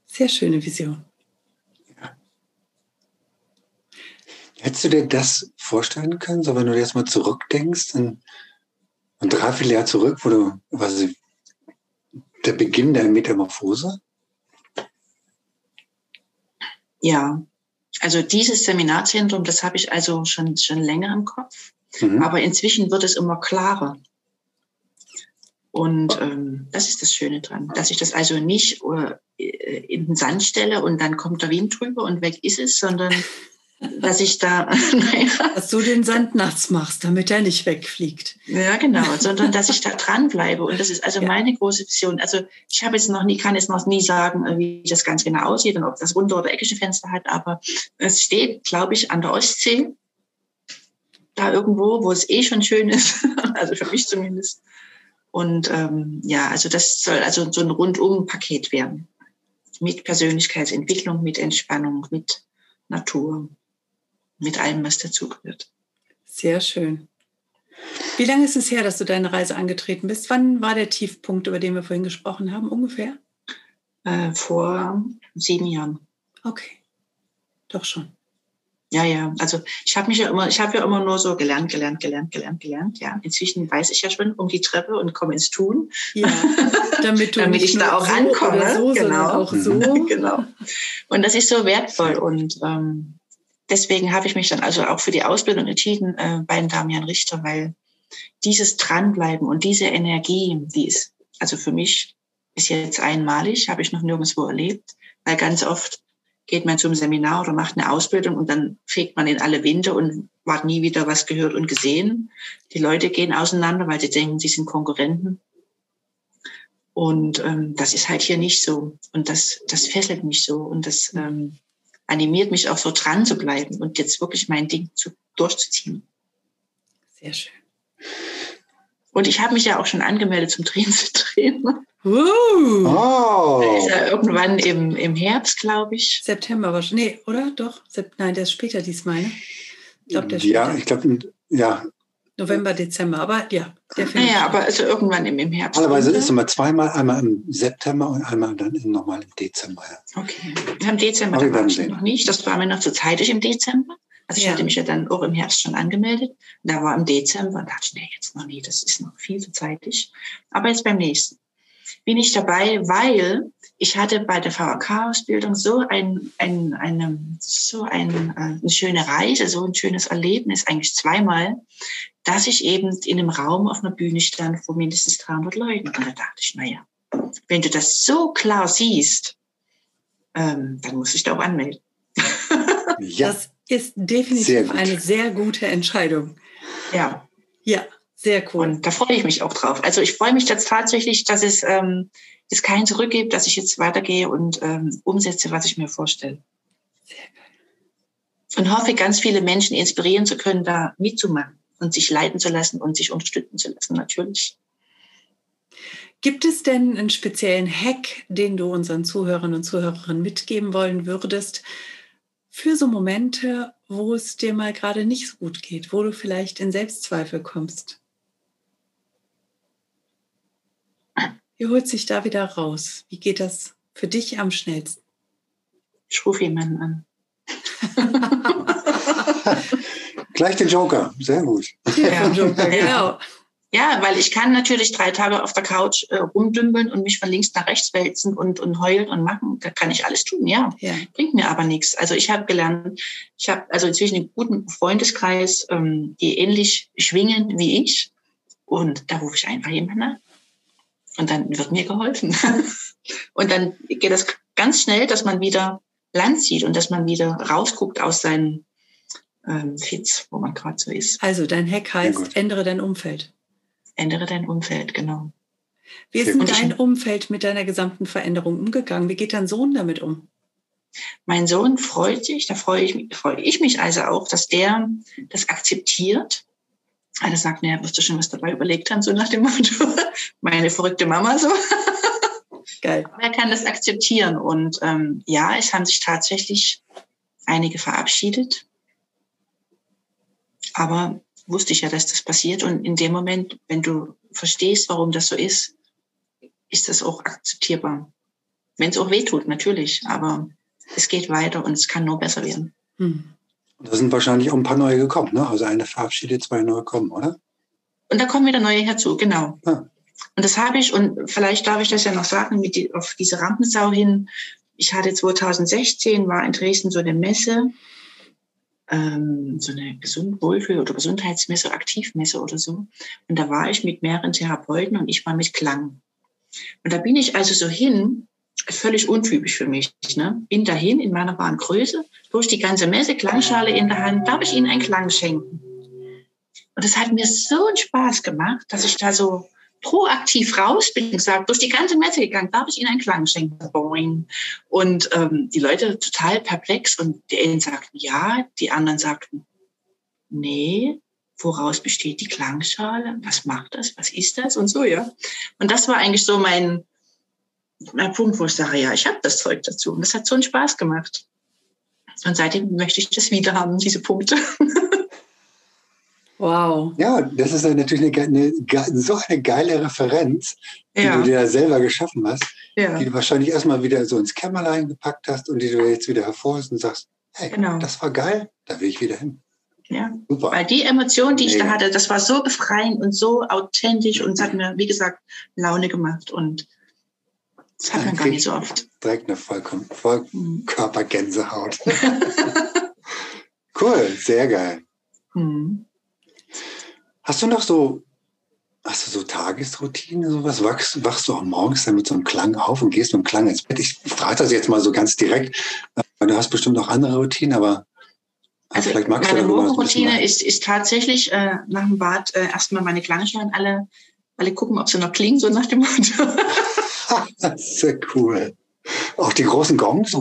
Speaker 1: Sehr schöne Vision. Ja.
Speaker 3: Hättest du dir das vorstellen können, so wenn du jetzt mal zurückdenkst, in, ein Dreivierteljahr zurück, wo du, was der Beginn der Metamorphose?
Speaker 2: Ja, also dieses Seminarzentrum, das habe ich also schon, schon länger im Kopf. Mhm. Aber inzwischen wird es immer klarer. Und ähm, das ist das Schöne dran, dass ich das also nicht äh, in den Sand stelle und dann kommt der Wind drüber und weg ist es, sondern *laughs* dass ich da, *laughs*
Speaker 1: naja. Dass du den Sand nachts machst, damit er nicht wegfliegt.
Speaker 2: Ja, genau, sondern dass ich da dranbleibe. Und das ist also ja. meine große Vision. Also ich habe jetzt noch nie, kann jetzt noch nie sagen, äh, wie das ganz genau aussieht und ob das runde oder eckige Fenster hat, aber es steht, glaube ich, an der Ostsee. Da irgendwo, wo es eh schon schön ist. *laughs* also für mich zumindest. Und ähm, ja, also das soll also so ein Rundum-Paket werden. Mit Persönlichkeitsentwicklung, mit Entspannung, mit Natur mit allem, was dazugehört.
Speaker 1: Sehr schön. Wie lange ist es her, dass du deine Reise angetreten bist? Wann war der Tiefpunkt, über den wir vorhin gesprochen haben, ungefähr?
Speaker 2: Äh, vor sieben Jahren.
Speaker 1: Okay, doch schon.
Speaker 2: Ja, ja. Also ich habe mich ja immer, ich habe ja immer nur so gelernt, gelernt, gelernt, gelernt, gelernt. Ja, inzwischen weiß ich ja schon um die Treppe und komme ins Tun. Ja, *laughs* damit du damit ich da auch so ankomme. So, genau, auch so. *laughs* genau. Und das ist so wertvoll und ähm, deswegen habe ich mich dann also auch für die Ausbildung entschieden äh, bei Damian Richter, weil dieses Dranbleiben und diese Energie, die ist also für mich bis jetzt einmalig, habe ich noch nirgendwo erlebt, weil ganz oft geht man zum Seminar oder macht eine Ausbildung und dann fegt man in alle Winde und hat nie wieder was gehört und gesehen. Die Leute gehen auseinander, weil sie denken, sie sind Konkurrenten. Und ähm, das ist halt hier nicht so. Und das, das fesselt mich so. Und das ähm, animiert mich auch so dran zu bleiben und jetzt wirklich mein Ding zu, durchzuziehen.
Speaker 1: Sehr schön.
Speaker 2: Und ich habe mich ja auch schon angemeldet zum Trainer. Uh. Oh. Ist ja irgendwann im, im Herbst, glaube ich.
Speaker 1: September wahrscheinlich. Nee, oder? Doch? Nein, der ist später diesmal, ne?
Speaker 3: Ich glaub, der ja, ich glaube, ja,
Speaker 1: November, Dezember, aber ja.
Speaker 2: Naja, aber also irgendwann im, im Herbst.
Speaker 3: Normalerweise ist es immer zweimal, einmal im September und einmal dann nochmal im Dezember.
Speaker 2: Ja. Okay. Im Dezember aber war ich noch nicht. Das war mir noch zu zeitig im Dezember. Also ich ja. hatte mich ja dann auch im Herbst schon angemeldet. Da war im Dezember und dachte ich, nee, jetzt noch nie, das ist noch viel zu zeitig. Aber jetzt beim nächsten bin ich dabei, weil ich hatte bei der VHK-Ausbildung so ein, ein, eine, so ein, äh, eine schöne Reise, so ein schönes Erlebnis, eigentlich zweimal, dass ich eben in einem Raum auf einer Bühne stand vor mindestens 300 Leuten. Und da dachte ich, naja, wenn du das so klar siehst, ähm, dann muss ich da auch anmelden.
Speaker 1: ja. Das ist definitiv sehr eine sehr gute Entscheidung.
Speaker 2: Ja.
Speaker 1: Ja, sehr cool.
Speaker 2: Und da freue ich mich auch drauf. Also ich freue mich jetzt tatsächlich, dass es ähm, es kein Zurück gibt, dass ich jetzt weitergehe und ähm, umsetze, was ich mir vorstelle. Sehr geil. Und hoffe, ganz viele Menschen inspirieren zu können, da mitzumachen und sich leiten zu lassen und sich unterstützen zu lassen, natürlich.
Speaker 1: Gibt es denn einen speziellen Hack, den du unseren Zuhörern und Zuhörerinnen mitgeben wollen würdest, für so Momente, wo es dir mal gerade nicht so gut geht, wo du vielleicht in Selbstzweifel kommst? Wie holt sich da wieder raus? Wie geht das für dich am schnellsten?
Speaker 2: Ich rufe jemanden an. *laughs* *laughs*
Speaker 3: Gleich den Joker, sehr gut.
Speaker 2: Ja, Joker, genau. *laughs* Ja, weil ich kann natürlich drei Tage auf der Couch äh, rumdümpeln und mich von links nach rechts wälzen und, und heulen und machen. Da kann ich alles tun, ja. ja. Bringt mir aber nichts. Also ich habe gelernt, ich habe also inzwischen einen guten Freundeskreis, ähm, die ähnlich schwingen wie ich. Und da rufe ich einfach jemanden an. Und dann wird mir geholfen. *laughs* und dann geht das ganz schnell, dass man wieder Land sieht und dass man wieder rausguckt aus seinen ähm, Fits, wo man gerade so ist.
Speaker 1: Also dein Hack heißt, ändere dein Umfeld.
Speaker 2: Ändere dein Umfeld, genau.
Speaker 1: Wie ist denn dein Umfeld mit deiner gesamten Veränderung umgegangen? Wie geht dein Sohn damit um?
Speaker 2: Mein Sohn freut sich, da freue ich, freue ich mich also auch, dass der das akzeptiert. Einer sagt, naja, wirst du schon was dabei überlegt haben, so nach dem Motto, *laughs* meine verrückte Mama so. Geil. *laughs* Er kann das akzeptieren. Und ähm, ja, es haben sich tatsächlich einige verabschiedet. Aber wusste ich ja, dass das passiert. Und in dem Moment, wenn du verstehst, warum das so ist, ist das auch akzeptierbar. Wenn es auch weh tut, natürlich. Aber es geht weiter und es kann nur besser werden. Hm.
Speaker 3: Da sind wahrscheinlich auch ein paar neue gekommen, ne? Also eine verabschiedet, zwei neue kommen, oder?
Speaker 2: Und da kommen wieder neue herzu, genau. Ah. Und das habe ich, und vielleicht darf ich das ja noch sagen, mit die, auf diese Rampensau hin. Ich hatte 2016, war in Dresden so eine Messe, ähm, so eine Gesund Wohlfühl- oder Gesundheitsmesse, Aktivmesse oder so. Und da war ich mit mehreren Therapeuten und ich war mit Klang. Und da bin ich also so hin, völlig untypisch für mich. Ne? Bin dahin in meiner wahren Größe, durch die ganze Messe, Klangschale in der Hand, darf ich Ihnen einen Klang schenken. Und das hat mir so einen Spaß gemacht, dass ich da so proaktiv raus bin gesagt, durch die ganze Messe gegangen, darf ich Ihnen einen Klang schenken? Boing. Und ähm, die Leute total perplex und die einen sagten ja, die anderen sagten nee, woraus besteht die Klangschale? Was macht das? Was ist das? Und so, ja. Und das war eigentlich so mein, mein Punkt, wo ich sage, ja, ich habe das Zeug dazu. Und das hat so einen Spaß gemacht. Und seitdem möchte ich das wieder haben, diese Punkte. *laughs*
Speaker 1: Wow.
Speaker 3: Ja, das ist natürlich eine, eine, so eine geile Referenz, die ja. du dir selber geschaffen hast, ja. die du wahrscheinlich erstmal wieder so ins Kämmerlein gepackt hast und die du jetzt wieder hervorholst und sagst, hey, genau. das war geil, da will ich wieder hin.
Speaker 2: Ja, Super. weil die Emotion, die ich da hatte, das war so befreiend und so authentisch und es hat mir, wie gesagt, Laune gemacht und das hat man gar nicht so oft.
Speaker 3: Direkt eine vollkommen Vollkörpergänsehaut. *laughs* cool, sehr geil. Mhm. Hast du noch so, hast du so Tagesroutine, sowas? Wachst, wachst du auch morgens dann mit so einem Klang auf und gehst mit einem Klang ins Bett? Ich frage das jetzt mal so ganz direkt, weil du hast bestimmt noch andere Routinen, aber
Speaker 2: also vielleicht magst meine Morgenroutine ist, ist tatsächlich äh, nach dem Bad äh, erstmal meine Klangschalen alle, alle gucken, ob sie noch klingen, so nach dem Motto. *laughs*
Speaker 3: Sehr cool. Auch die großen Gongs?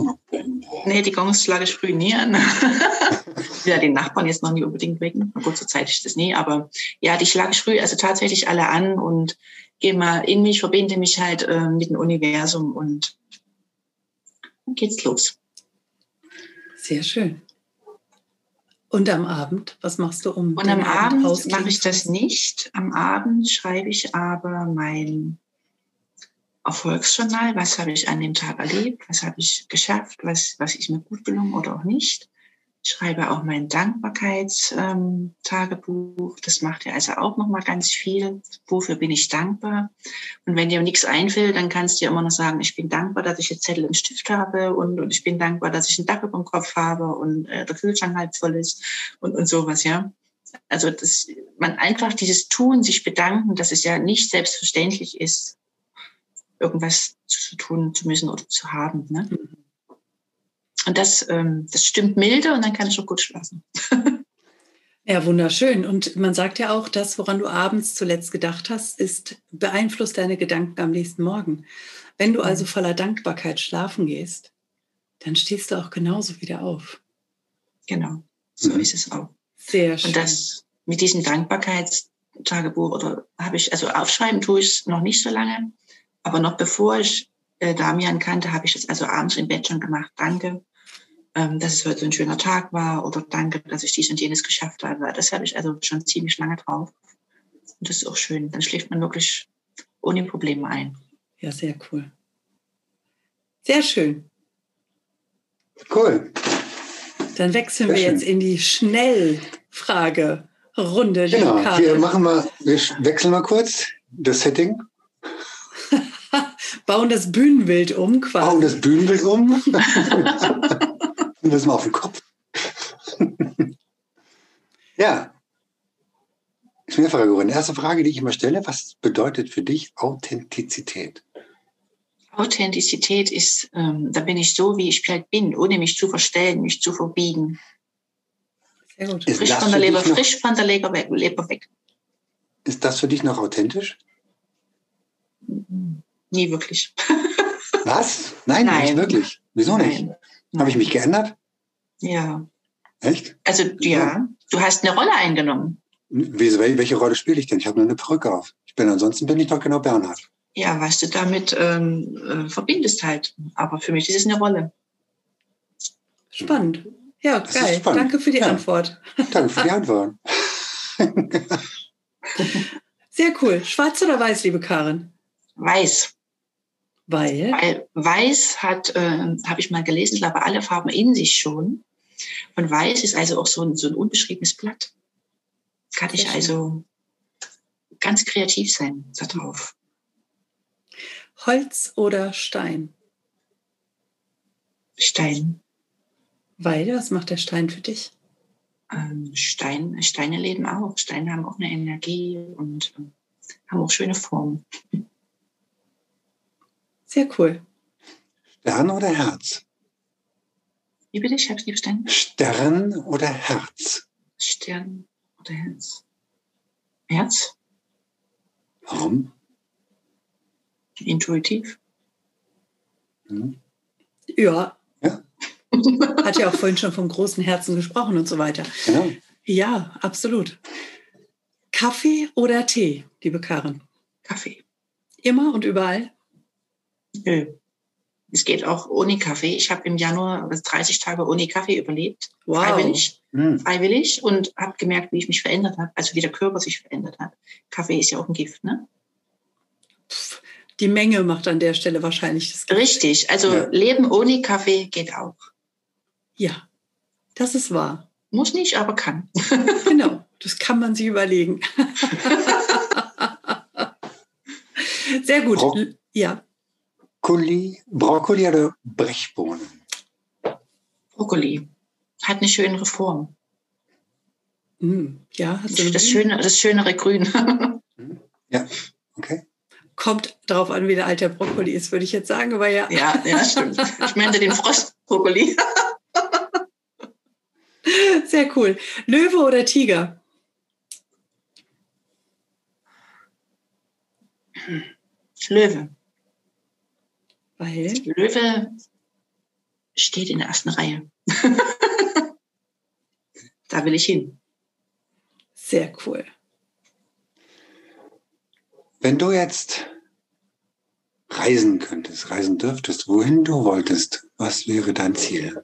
Speaker 2: Nee, die Gongs schlage ich früh nie an. *laughs* ja, den Nachbarn jetzt noch nie unbedingt wecken. Gut, zur Zeit ist das nie, aber ja, die schlage ich früh also tatsächlich alle an und gehe mal in mich, verbinde mich halt äh, mit dem Universum und dann geht's los.
Speaker 1: Sehr schön. Und am Abend, was machst du um?
Speaker 2: Und am Abend, Abend mache ich das nicht. Am Abend schreibe ich aber mein Erfolgsjournal, was habe ich an dem Tag erlebt, was habe ich geschafft, was, was ist mir gut gelungen oder auch nicht. Ich schreibe auch mein Dankbarkeitstagebuch. Ähm, das macht ja also auch nochmal ganz viel. Wofür bin ich dankbar? Und wenn dir nichts einfällt, dann kannst du ja immer noch sagen, ich bin dankbar, dass ich jetzt Zettel und Stift habe und, und ich bin dankbar, dass ich einen Dach über dem Kopf habe und äh, der Kühlschrank halb voll ist und, und sowas, ja. Also, dass man einfach dieses Tun, sich bedanken, dass es ja nicht selbstverständlich ist, irgendwas zu tun zu müssen oder zu haben. Ne? Und das, ähm, das stimmt milde und dann kann ich auch gut schlafen. *laughs*
Speaker 1: Ja, wunderschön. Und man sagt ja auch, das, woran du abends zuletzt gedacht hast, ist beeinflusst deine Gedanken am nächsten Morgen. Wenn du also voller Dankbarkeit schlafen gehst, dann stehst du auch genauso wieder auf.
Speaker 2: Genau, so mhm. ist es auch.
Speaker 1: Sehr schön.
Speaker 2: Und das mit diesem Dankbarkeitstagebuch oder habe ich, also aufschreiben tue ich es noch nicht so lange, aber noch bevor ich äh, Damian kannte, habe ich das also abends im Bett schon gemacht. Danke, ähm, dass es heute ein schöner Tag war oder danke, dass ich dies und jenes geschafft habe. Das habe ich also schon ziemlich lange drauf. Und das ist auch schön. Dann schläft man wirklich ohne Probleme ein.
Speaker 1: Ja, sehr cool. Sehr schön.
Speaker 3: Cool.
Speaker 1: Dann wechseln sehr wir schön. jetzt in die Schnellfrage-Runde.
Speaker 3: Genau, wir machen mal, wir wechseln mal kurz das Setting.
Speaker 1: Bauen das Bühnenbild um quasi.
Speaker 3: Bauen das Bühnenbild um. *laughs* Und das mal auf den Kopf. ja. ist mehrfacher geworden. Erste Frage, die ich immer stelle, was bedeutet für dich Authentizität?
Speaker 2: Authentizität ist, ähm, da bin ich so, wie ich vielleicht bin, ohne mich zu verstellen, mich zu verbiegen.
Speaker 1: Sehr gut.
Speaker 3: Ist
Speaker 2: Frisch von der Leber,
Speaker 3: noch-
Speaker 2: frisch von der Leber weg. Leber weg.
Speaker 3: Ist das für dich noch authentisch?
Speaker 2: Nie wirklich. *laughs*
Speaker 3: Was? Nein,
Speaker 2: Nein.
Speaker 3: nicht wirklich. Wieso nicht? Habe ich mich geändert?
Speaker 2: Ja.
Speaker 3: Echt?
Speaker 2: Also, ja, du hast eine Rolle eingenommen.
Speaker 3: Wie, welche Rolle spiele ich denn? Ich habe nur eine Perücke auf. Ich bin ansonsten bin ich doch genau Bernhard.
Speaker 2: Ja, was du damit ähm, äh, verbindest halt. Aber für mich ist es eine Rolle.
Speaker 1: Spannend. Ja,
Speaker 3: Das
Speaker 1: geil.
Speaker 3: spannend.
Speaker 1: Danke für die
Speaker 3: Ja.
Speaker 1: Antwort.
Speaker 3: Danke für die Antwort. *laughs*
Speaker 1: Sehr cool. Schwarz oder weiß, liebe Karin?
Speaker 2: Weiß.
Speaker 1: Weil.
Speaker 2: Weil Weiß hat, äh, habe ich mal gelesen, ich glaube, alle Farben in sich schon. Und Weiß ist also auch so ein, so ein unbeschriebenes Blatt. Kann ich also ganz kreativ sein da drauf.
Speaker 1: Holz oder Stein?
Speaker 2: Stein.
Speaker 1: Weil, was macht der Stein für dich?
Speaker 2: Ähm, Stein, Steine leben auch. Steine haben auch eine Energie und ähm, haben auch schöne Formen.
Speaker 1: Sehr cool.
Speaker 3: Stern oder Herz?
Speaker 2: Wie bitte? Ich habe es nicht verstanden.
Speaker 3: Stern oder Herz?
Speaker 2: Stern oder Herz? Herz?
Speaker 3: Warum?
Speaker 2: Intuitiv.
Speaker 3: Hm?
Speaker 1: Ja.
Speaker 3: Ja. *laughs*
Speaker 1: Hat ja auch vorhin schon vom großen Herzen gesprochen und so weiter.
Speaker 3: Genau.
Speaker 1: Ja, absolut. Kaffee oder Tee, liebe Karin?
Speaker 2: Kaffee.
Speaker 1: Immer und überall?
Speaker 2: Nö. Es geht auch ohne Kaffee. Ich habe im Januar 30 Tage ohne Kaffee überlebt. Freiwillig.
Speaker 3: Hm.
Speaker 2: Freiwillig. Und habe gemerkt, wie ich mich verändert habe. Also wie der Körper sich verändert hat. Kaffee ist ja auch ein Gift, ne?
Speaker 1: Pff, Die Menge macht an der Stelle wahrscheinlich das Gift.
Speaker 2: Richtig. Also
Speaker 3: Ja.
Speaker 2: Leben ohne Kaffee geht auch.
Speaker 1: Ja, das ist wahr.
Speaker 2: Muss nicht, aber kann. *laughs* *laughs*
Speaker 1: Genau, das kann man sich überlegen. *laughs* Sehr gut. Ja,
Speaker 3: Brokkoli, Brokkoli oder Brechbohnen?
Speaker 2: Brokkoli. Hat eine schönere Form.
Speaker 1: Hm, ja, hat so
Speaker 2: Das, schöne, das schönere Grün.
Speaker 3: Ja, okay.
Speaker 1: kommt darauf an, wie der alte Brokkoli ist, würde ich jetzt sagen. Aber ja,
Speaker 2: ja, ja, stimmt. Ich meinte den Frostbrokkoli.
Speaker 1: sehr cool. Löwe oder Tiger?
Speaker 2: Löwe.
Speaker 1: Weil,
Speaker 2: Löwe steht in der ersten Reihe. *laughs* da will ich hin.
Speaker 1: sehr cool.
Speaker 3: Wenn du jetzt reisen könntest, reisen dürftest, wohin du wolltest, was wäre dein Ziel?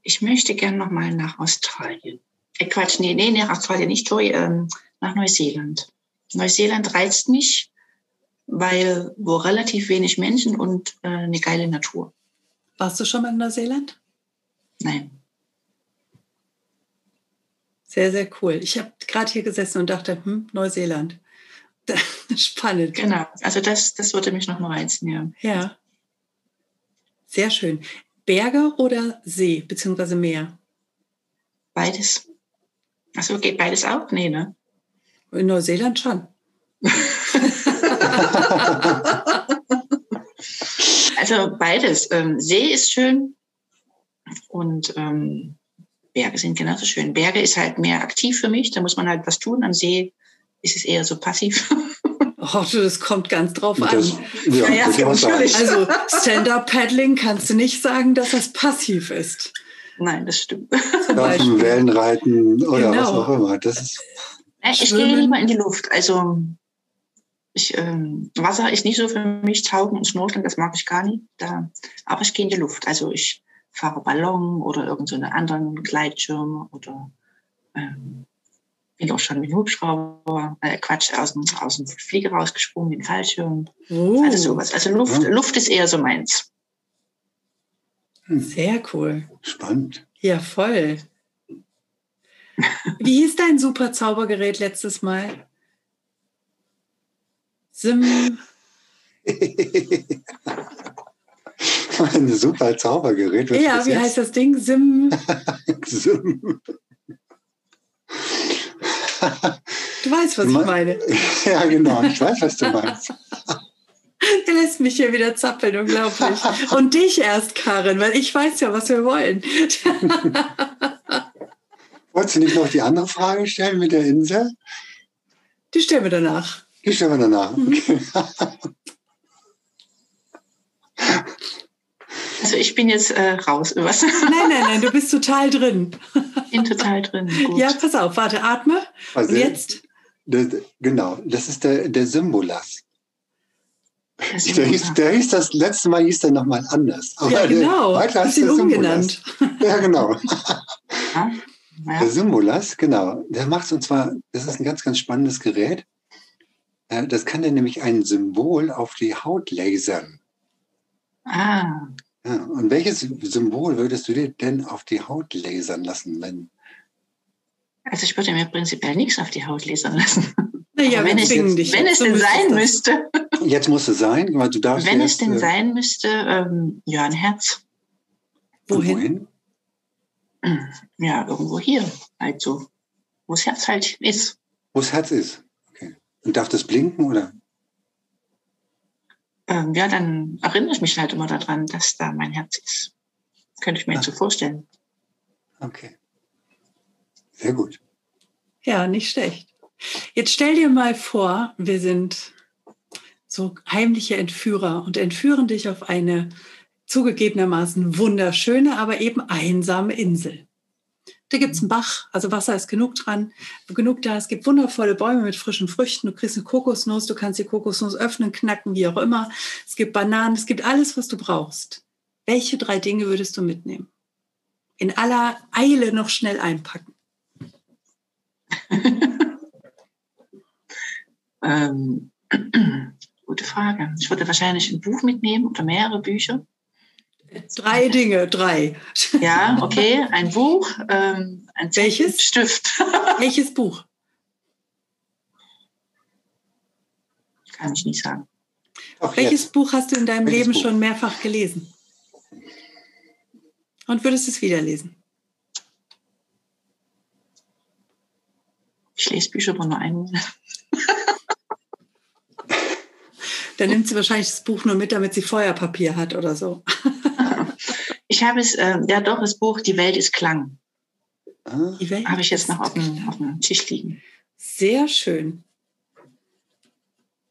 Speaker 2: Ich möchte gern noch mal nach Australien. Äh, Quatsch, nee, nee, nach Australien nicht, sorry, ähm, nach Neuseeland. Neuseeland reizt mich, weil wo relativ wenig Menschen und äh, eine geile Natur.
Speaker 1: Warst du schon mal in Neuseeland?
Speaker 2: Nein.
Speaker 1: Sehr, sehr cool. Ich habe gerade hier gesessen und dachte, hm, Neuseeland. *laughs* Spannend.
Speaker 2: Genau. Also das, das würde mich noch mal reizen, ja.
Speaker 1: Ja. Sehr schön. Berge oder See, beziehungsweise Meer?
Speaker 2: Beides. Achso, geht beides auch? Nee, ne?
Speaker 1: In Neuseeland schon. *laughs* *laughs*
Speaker 2: Also beides. Ähm, See ist schön und ähm, Berge sind genauso schön. Berge ist halt mehr aktiv für mich, da muss man halt was tun. Am See ist es eher so passiv. *laughs*
Speaker 1: Oh, das kommt ganz drauf an.
Speaker 3: Das, ja,
Speaker 2: Ja, ja,
Speaker 3: würde ich auch sagen.
Speaker 2: natürlich.
Speaker 1: Also *laughs* Stand-up-Paddling kannst du nicht sagen, dass das passiv ist.
Speaker 2: Nein, das stimmt.
Speaker 1: Zum
Speaker 3: Auf dem
Speaker 1: Beispiel.
Speaker 3: Wellenreiten oder
Speaker 1: Genau.
Speaker 3: was auch immer. Das ist,
Speaker 2: Äh, Ich
Speaker 1: Schwimmen.
Speaker 2: gehe lieber in die Luft. Also ich, ähm, Wasser ist nicht so für mich, Tauchen und Schnorcheln, das mag ich gar nicht. Da, aber ich gehe in die Luft. Also ich fahre Ballon oder irgend so anderen Gleitschirm oder ähm, bin auch schon mit dem Hubschrauber, äh, Quatsch, aus dem, aus dem Flieger rausgesprungen, mit dem Fallschirm.
Speaker 1: Oh,
Speaker 2: Also sowas. Also Luft,
Speaker 3: Ja.
Speaker 2: Luft ist eher so meins.
Speaker 1: sehr cool.
Speaker 3: spannend.
Speaker 1: Ja, voll. Wie hieß dein super Zaubergerät letztes Mal? Sim. *laughs*
Speaker 3: Ein super Zaubergerät.
Speaker 1: Ja, wie
Speaker 3: das
Speaker 1: heißt das Ding? Sim. *laughs*
Speaker 3: jetzt?
Speaker 1: Du weißt, was ich meine. *laughs*
Speaker 3: Ja, genau. Ich weiß, was du meinst.
Speaker 1: Er lässt mich hier wieder zappeln, unglaublich. Und dich erst, Karin, weil ich weiß ja, was wir wollen.
Speaker 3: Wolltest du nicht noch die andere Frage stellen mit der Insel?
Speaker 1: Die stellen wir danach.
Speaker 3: Die stellen wir danach. Okay.
Speaker 2: Also ich bin jetzt äh, raus. Was?
Speaker 1: Nein, nein, nein, du bist total drin.
Speaker 2: bin total drin. Gut.
Speaker 1: Ja, pass auf, warte, atme.
Speaker 3: Also,
Speaker 1: Und jetzt?
Speaker 3: Das, genau, das ist der, der Symbolas.
Speaker 2: Das
Speaker 3: Der hieß, der hieß das letzte Mal hieß der nochmal anders. Aber
Speaker 1: Ja, genau.
Speaker 3: Der, der Symbolas.
Speaker 1: umgenannt. *laughs*
Speaker 3: Ja, genau.
Speaker 2: ja,
Speaker 3: Der
Speaker 2: ja.
Speaker 3: Symbolas, genau. Der macht und zwar, das ist ein ganz, ganz spannendes Gerät. Äh, Das kann der nämlich ein Symbol auf die Haut lasern.
Speaker 2: Ah,
Speaker 3: Ja, und welches Symbol würdest du dir denn auf die Haut lasern lassen, wenn
Speaker 2: also ich würde mir prinzipiell nichts auf die Haut lesen lassen. *laughs*
Speaker 1: Naja,
Speaker 2: wenn es,
Speaker 1: zwingen dich.
Speaker 2: wenn
Speaker 1: jetzt.
Speaker 2: es denn sein
Speaker 1: das.
Speaker 2: müsste, *laughs*
Speaker 3: jetzt muss es sein, weil du darfst
Speaker 2: wenn es
Speaker 3: erst,
Speaker 2: denn
Speaker 3: äh,
Speaker 2: sein müsste, ähm, ja, ein Herz.
Speaker 1: Wohin?
Speaker 2: Ja, irgendwo hier, halt so, wo das Herz halt ist.
Speaker 3: Wo das Herz ist. Und darf das blinken oder?
Speaker 2: Ähm, ja, dann erinnere ich mich halt immer daran, dass da mein Herz ist. Könnte ich mir jetzt so vorstellen.
Speaker 3: Okay. Sehr gut.
Speaker 1: Ja, nicht schlecht. Jetzt stell dir mal vor, wir sind so heimliche Entführer und entführen dich auf eine zugegebenermaßen wunderschöne, aber eben einsame Insel. Da gibt's einen Bach, also Wasser ist genug dran, genug da. Es gibt wundervolle Bäume mit frischen Früchten. Du kriegst eine Kokosnuss, du kannst die Kokosnuss öffnen, knacken, wie auch immer. Es gibt Bananen, es gibt alles, was du brauchst. Welche drei Dinge würdest du mitnehmen? In aller Eile noch schnell einpacken. *laughs*
Speaker 2: Ähm, *clears throat* gute Frage. Ich würde wahrscheinlich ein Buch mitnehmen oder mehrere Bücher. *laughs*
Speaker 1: Drei Dinge, drei.
Speaker 2: Ja, okay, ein Buch, ähm, ein
Speaker 1: Welches?
Speaker 2: Stift. *laughs*
Speaker 1: Welches Buch?
Speaker 2: Kann ich nicht sagen.
Speaker 3: Doch,
Speaker 1: Welches
Speaker 3: jetzt.
Speaker 1: Buch hast du in deinem
Speaker 3: Welches
Speaker 1: Leben
Speaker 3: Buch?
Speaker 1: schon mehrfach gelesen? Und würdest es wieder lesen?
Speaker 2: Ich lese Bücher aber nur einmal.
Speaker 1: Dann nimmt sie wahrscheinlich das Buch nur mit, damit sie Feuerpapier hat oder so.
Speaker 2: Ich habe es, äh, ja doch, das Buch Die Welt ist Klang.
Speaker 3: Ah,
Speaker 1: Die Welt
Speaker 2: Habe ich jetzt noch auf dem, auf dem Tisch liegen.
Speaker 1: Sehr schön.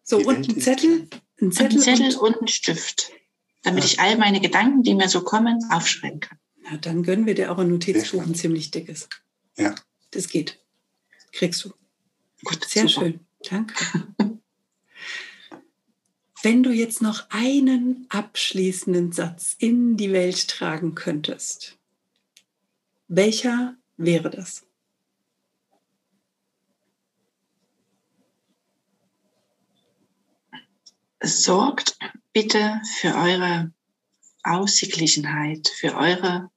Speaker 1: So,
Speaker 3: Die
Speaker 1: und
Speaker 3: Welt
Speaker 1: ein Zettel? Ein Zettel,
Speaker 2: Ein Zettel
Speaker 1: und,
Speaker 2: und ein Stift. Damit
Speaker 3: Ah.
Speaker 2: ich all meine Gedanken, die mir so kommen, aufschreiben kann.
Speaker 1: Na, dann gönnen wir dir auch ein Notizbuch, ein ziemlich dickes.
Speaker 3: Ja.
Speaker 1: Das geht. Kriegst du.
Speaker 2: Gut,
Speaker 1: Sehr
Speaker 2: super.
Speaker 1: schön. Danke. *laughs* Wenn du jetzt noch einen abschließenden Satz in die Welt tragen könntest, welcher wäre das?
Speaker 2: Sorgt bitte für eure Ausgeglichenheit, für eure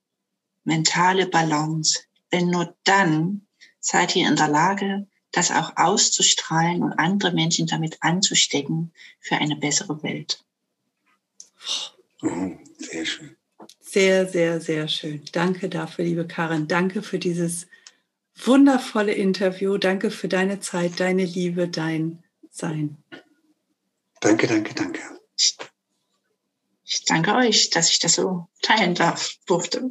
Speaker 2: mentale Balance. Denn nur dann seid ihr in der Lage, das auch auszustrahlen und andere Menschen damit anzustecken für eine bessere Welt.
Speaker 3: oh, sehr schön.
Speaker 1: Sehr, sehr, sehr schön. Danke dafür, liebe Karin. Danke für dieses wundervolle Interview. Danke für deine Zeit, deine Liebe, dein Sein.
Speaker 3: Danke, danke, danke.
Speaker 2: Ich, ich danke euch, dass ich das so teilen darf, durfte.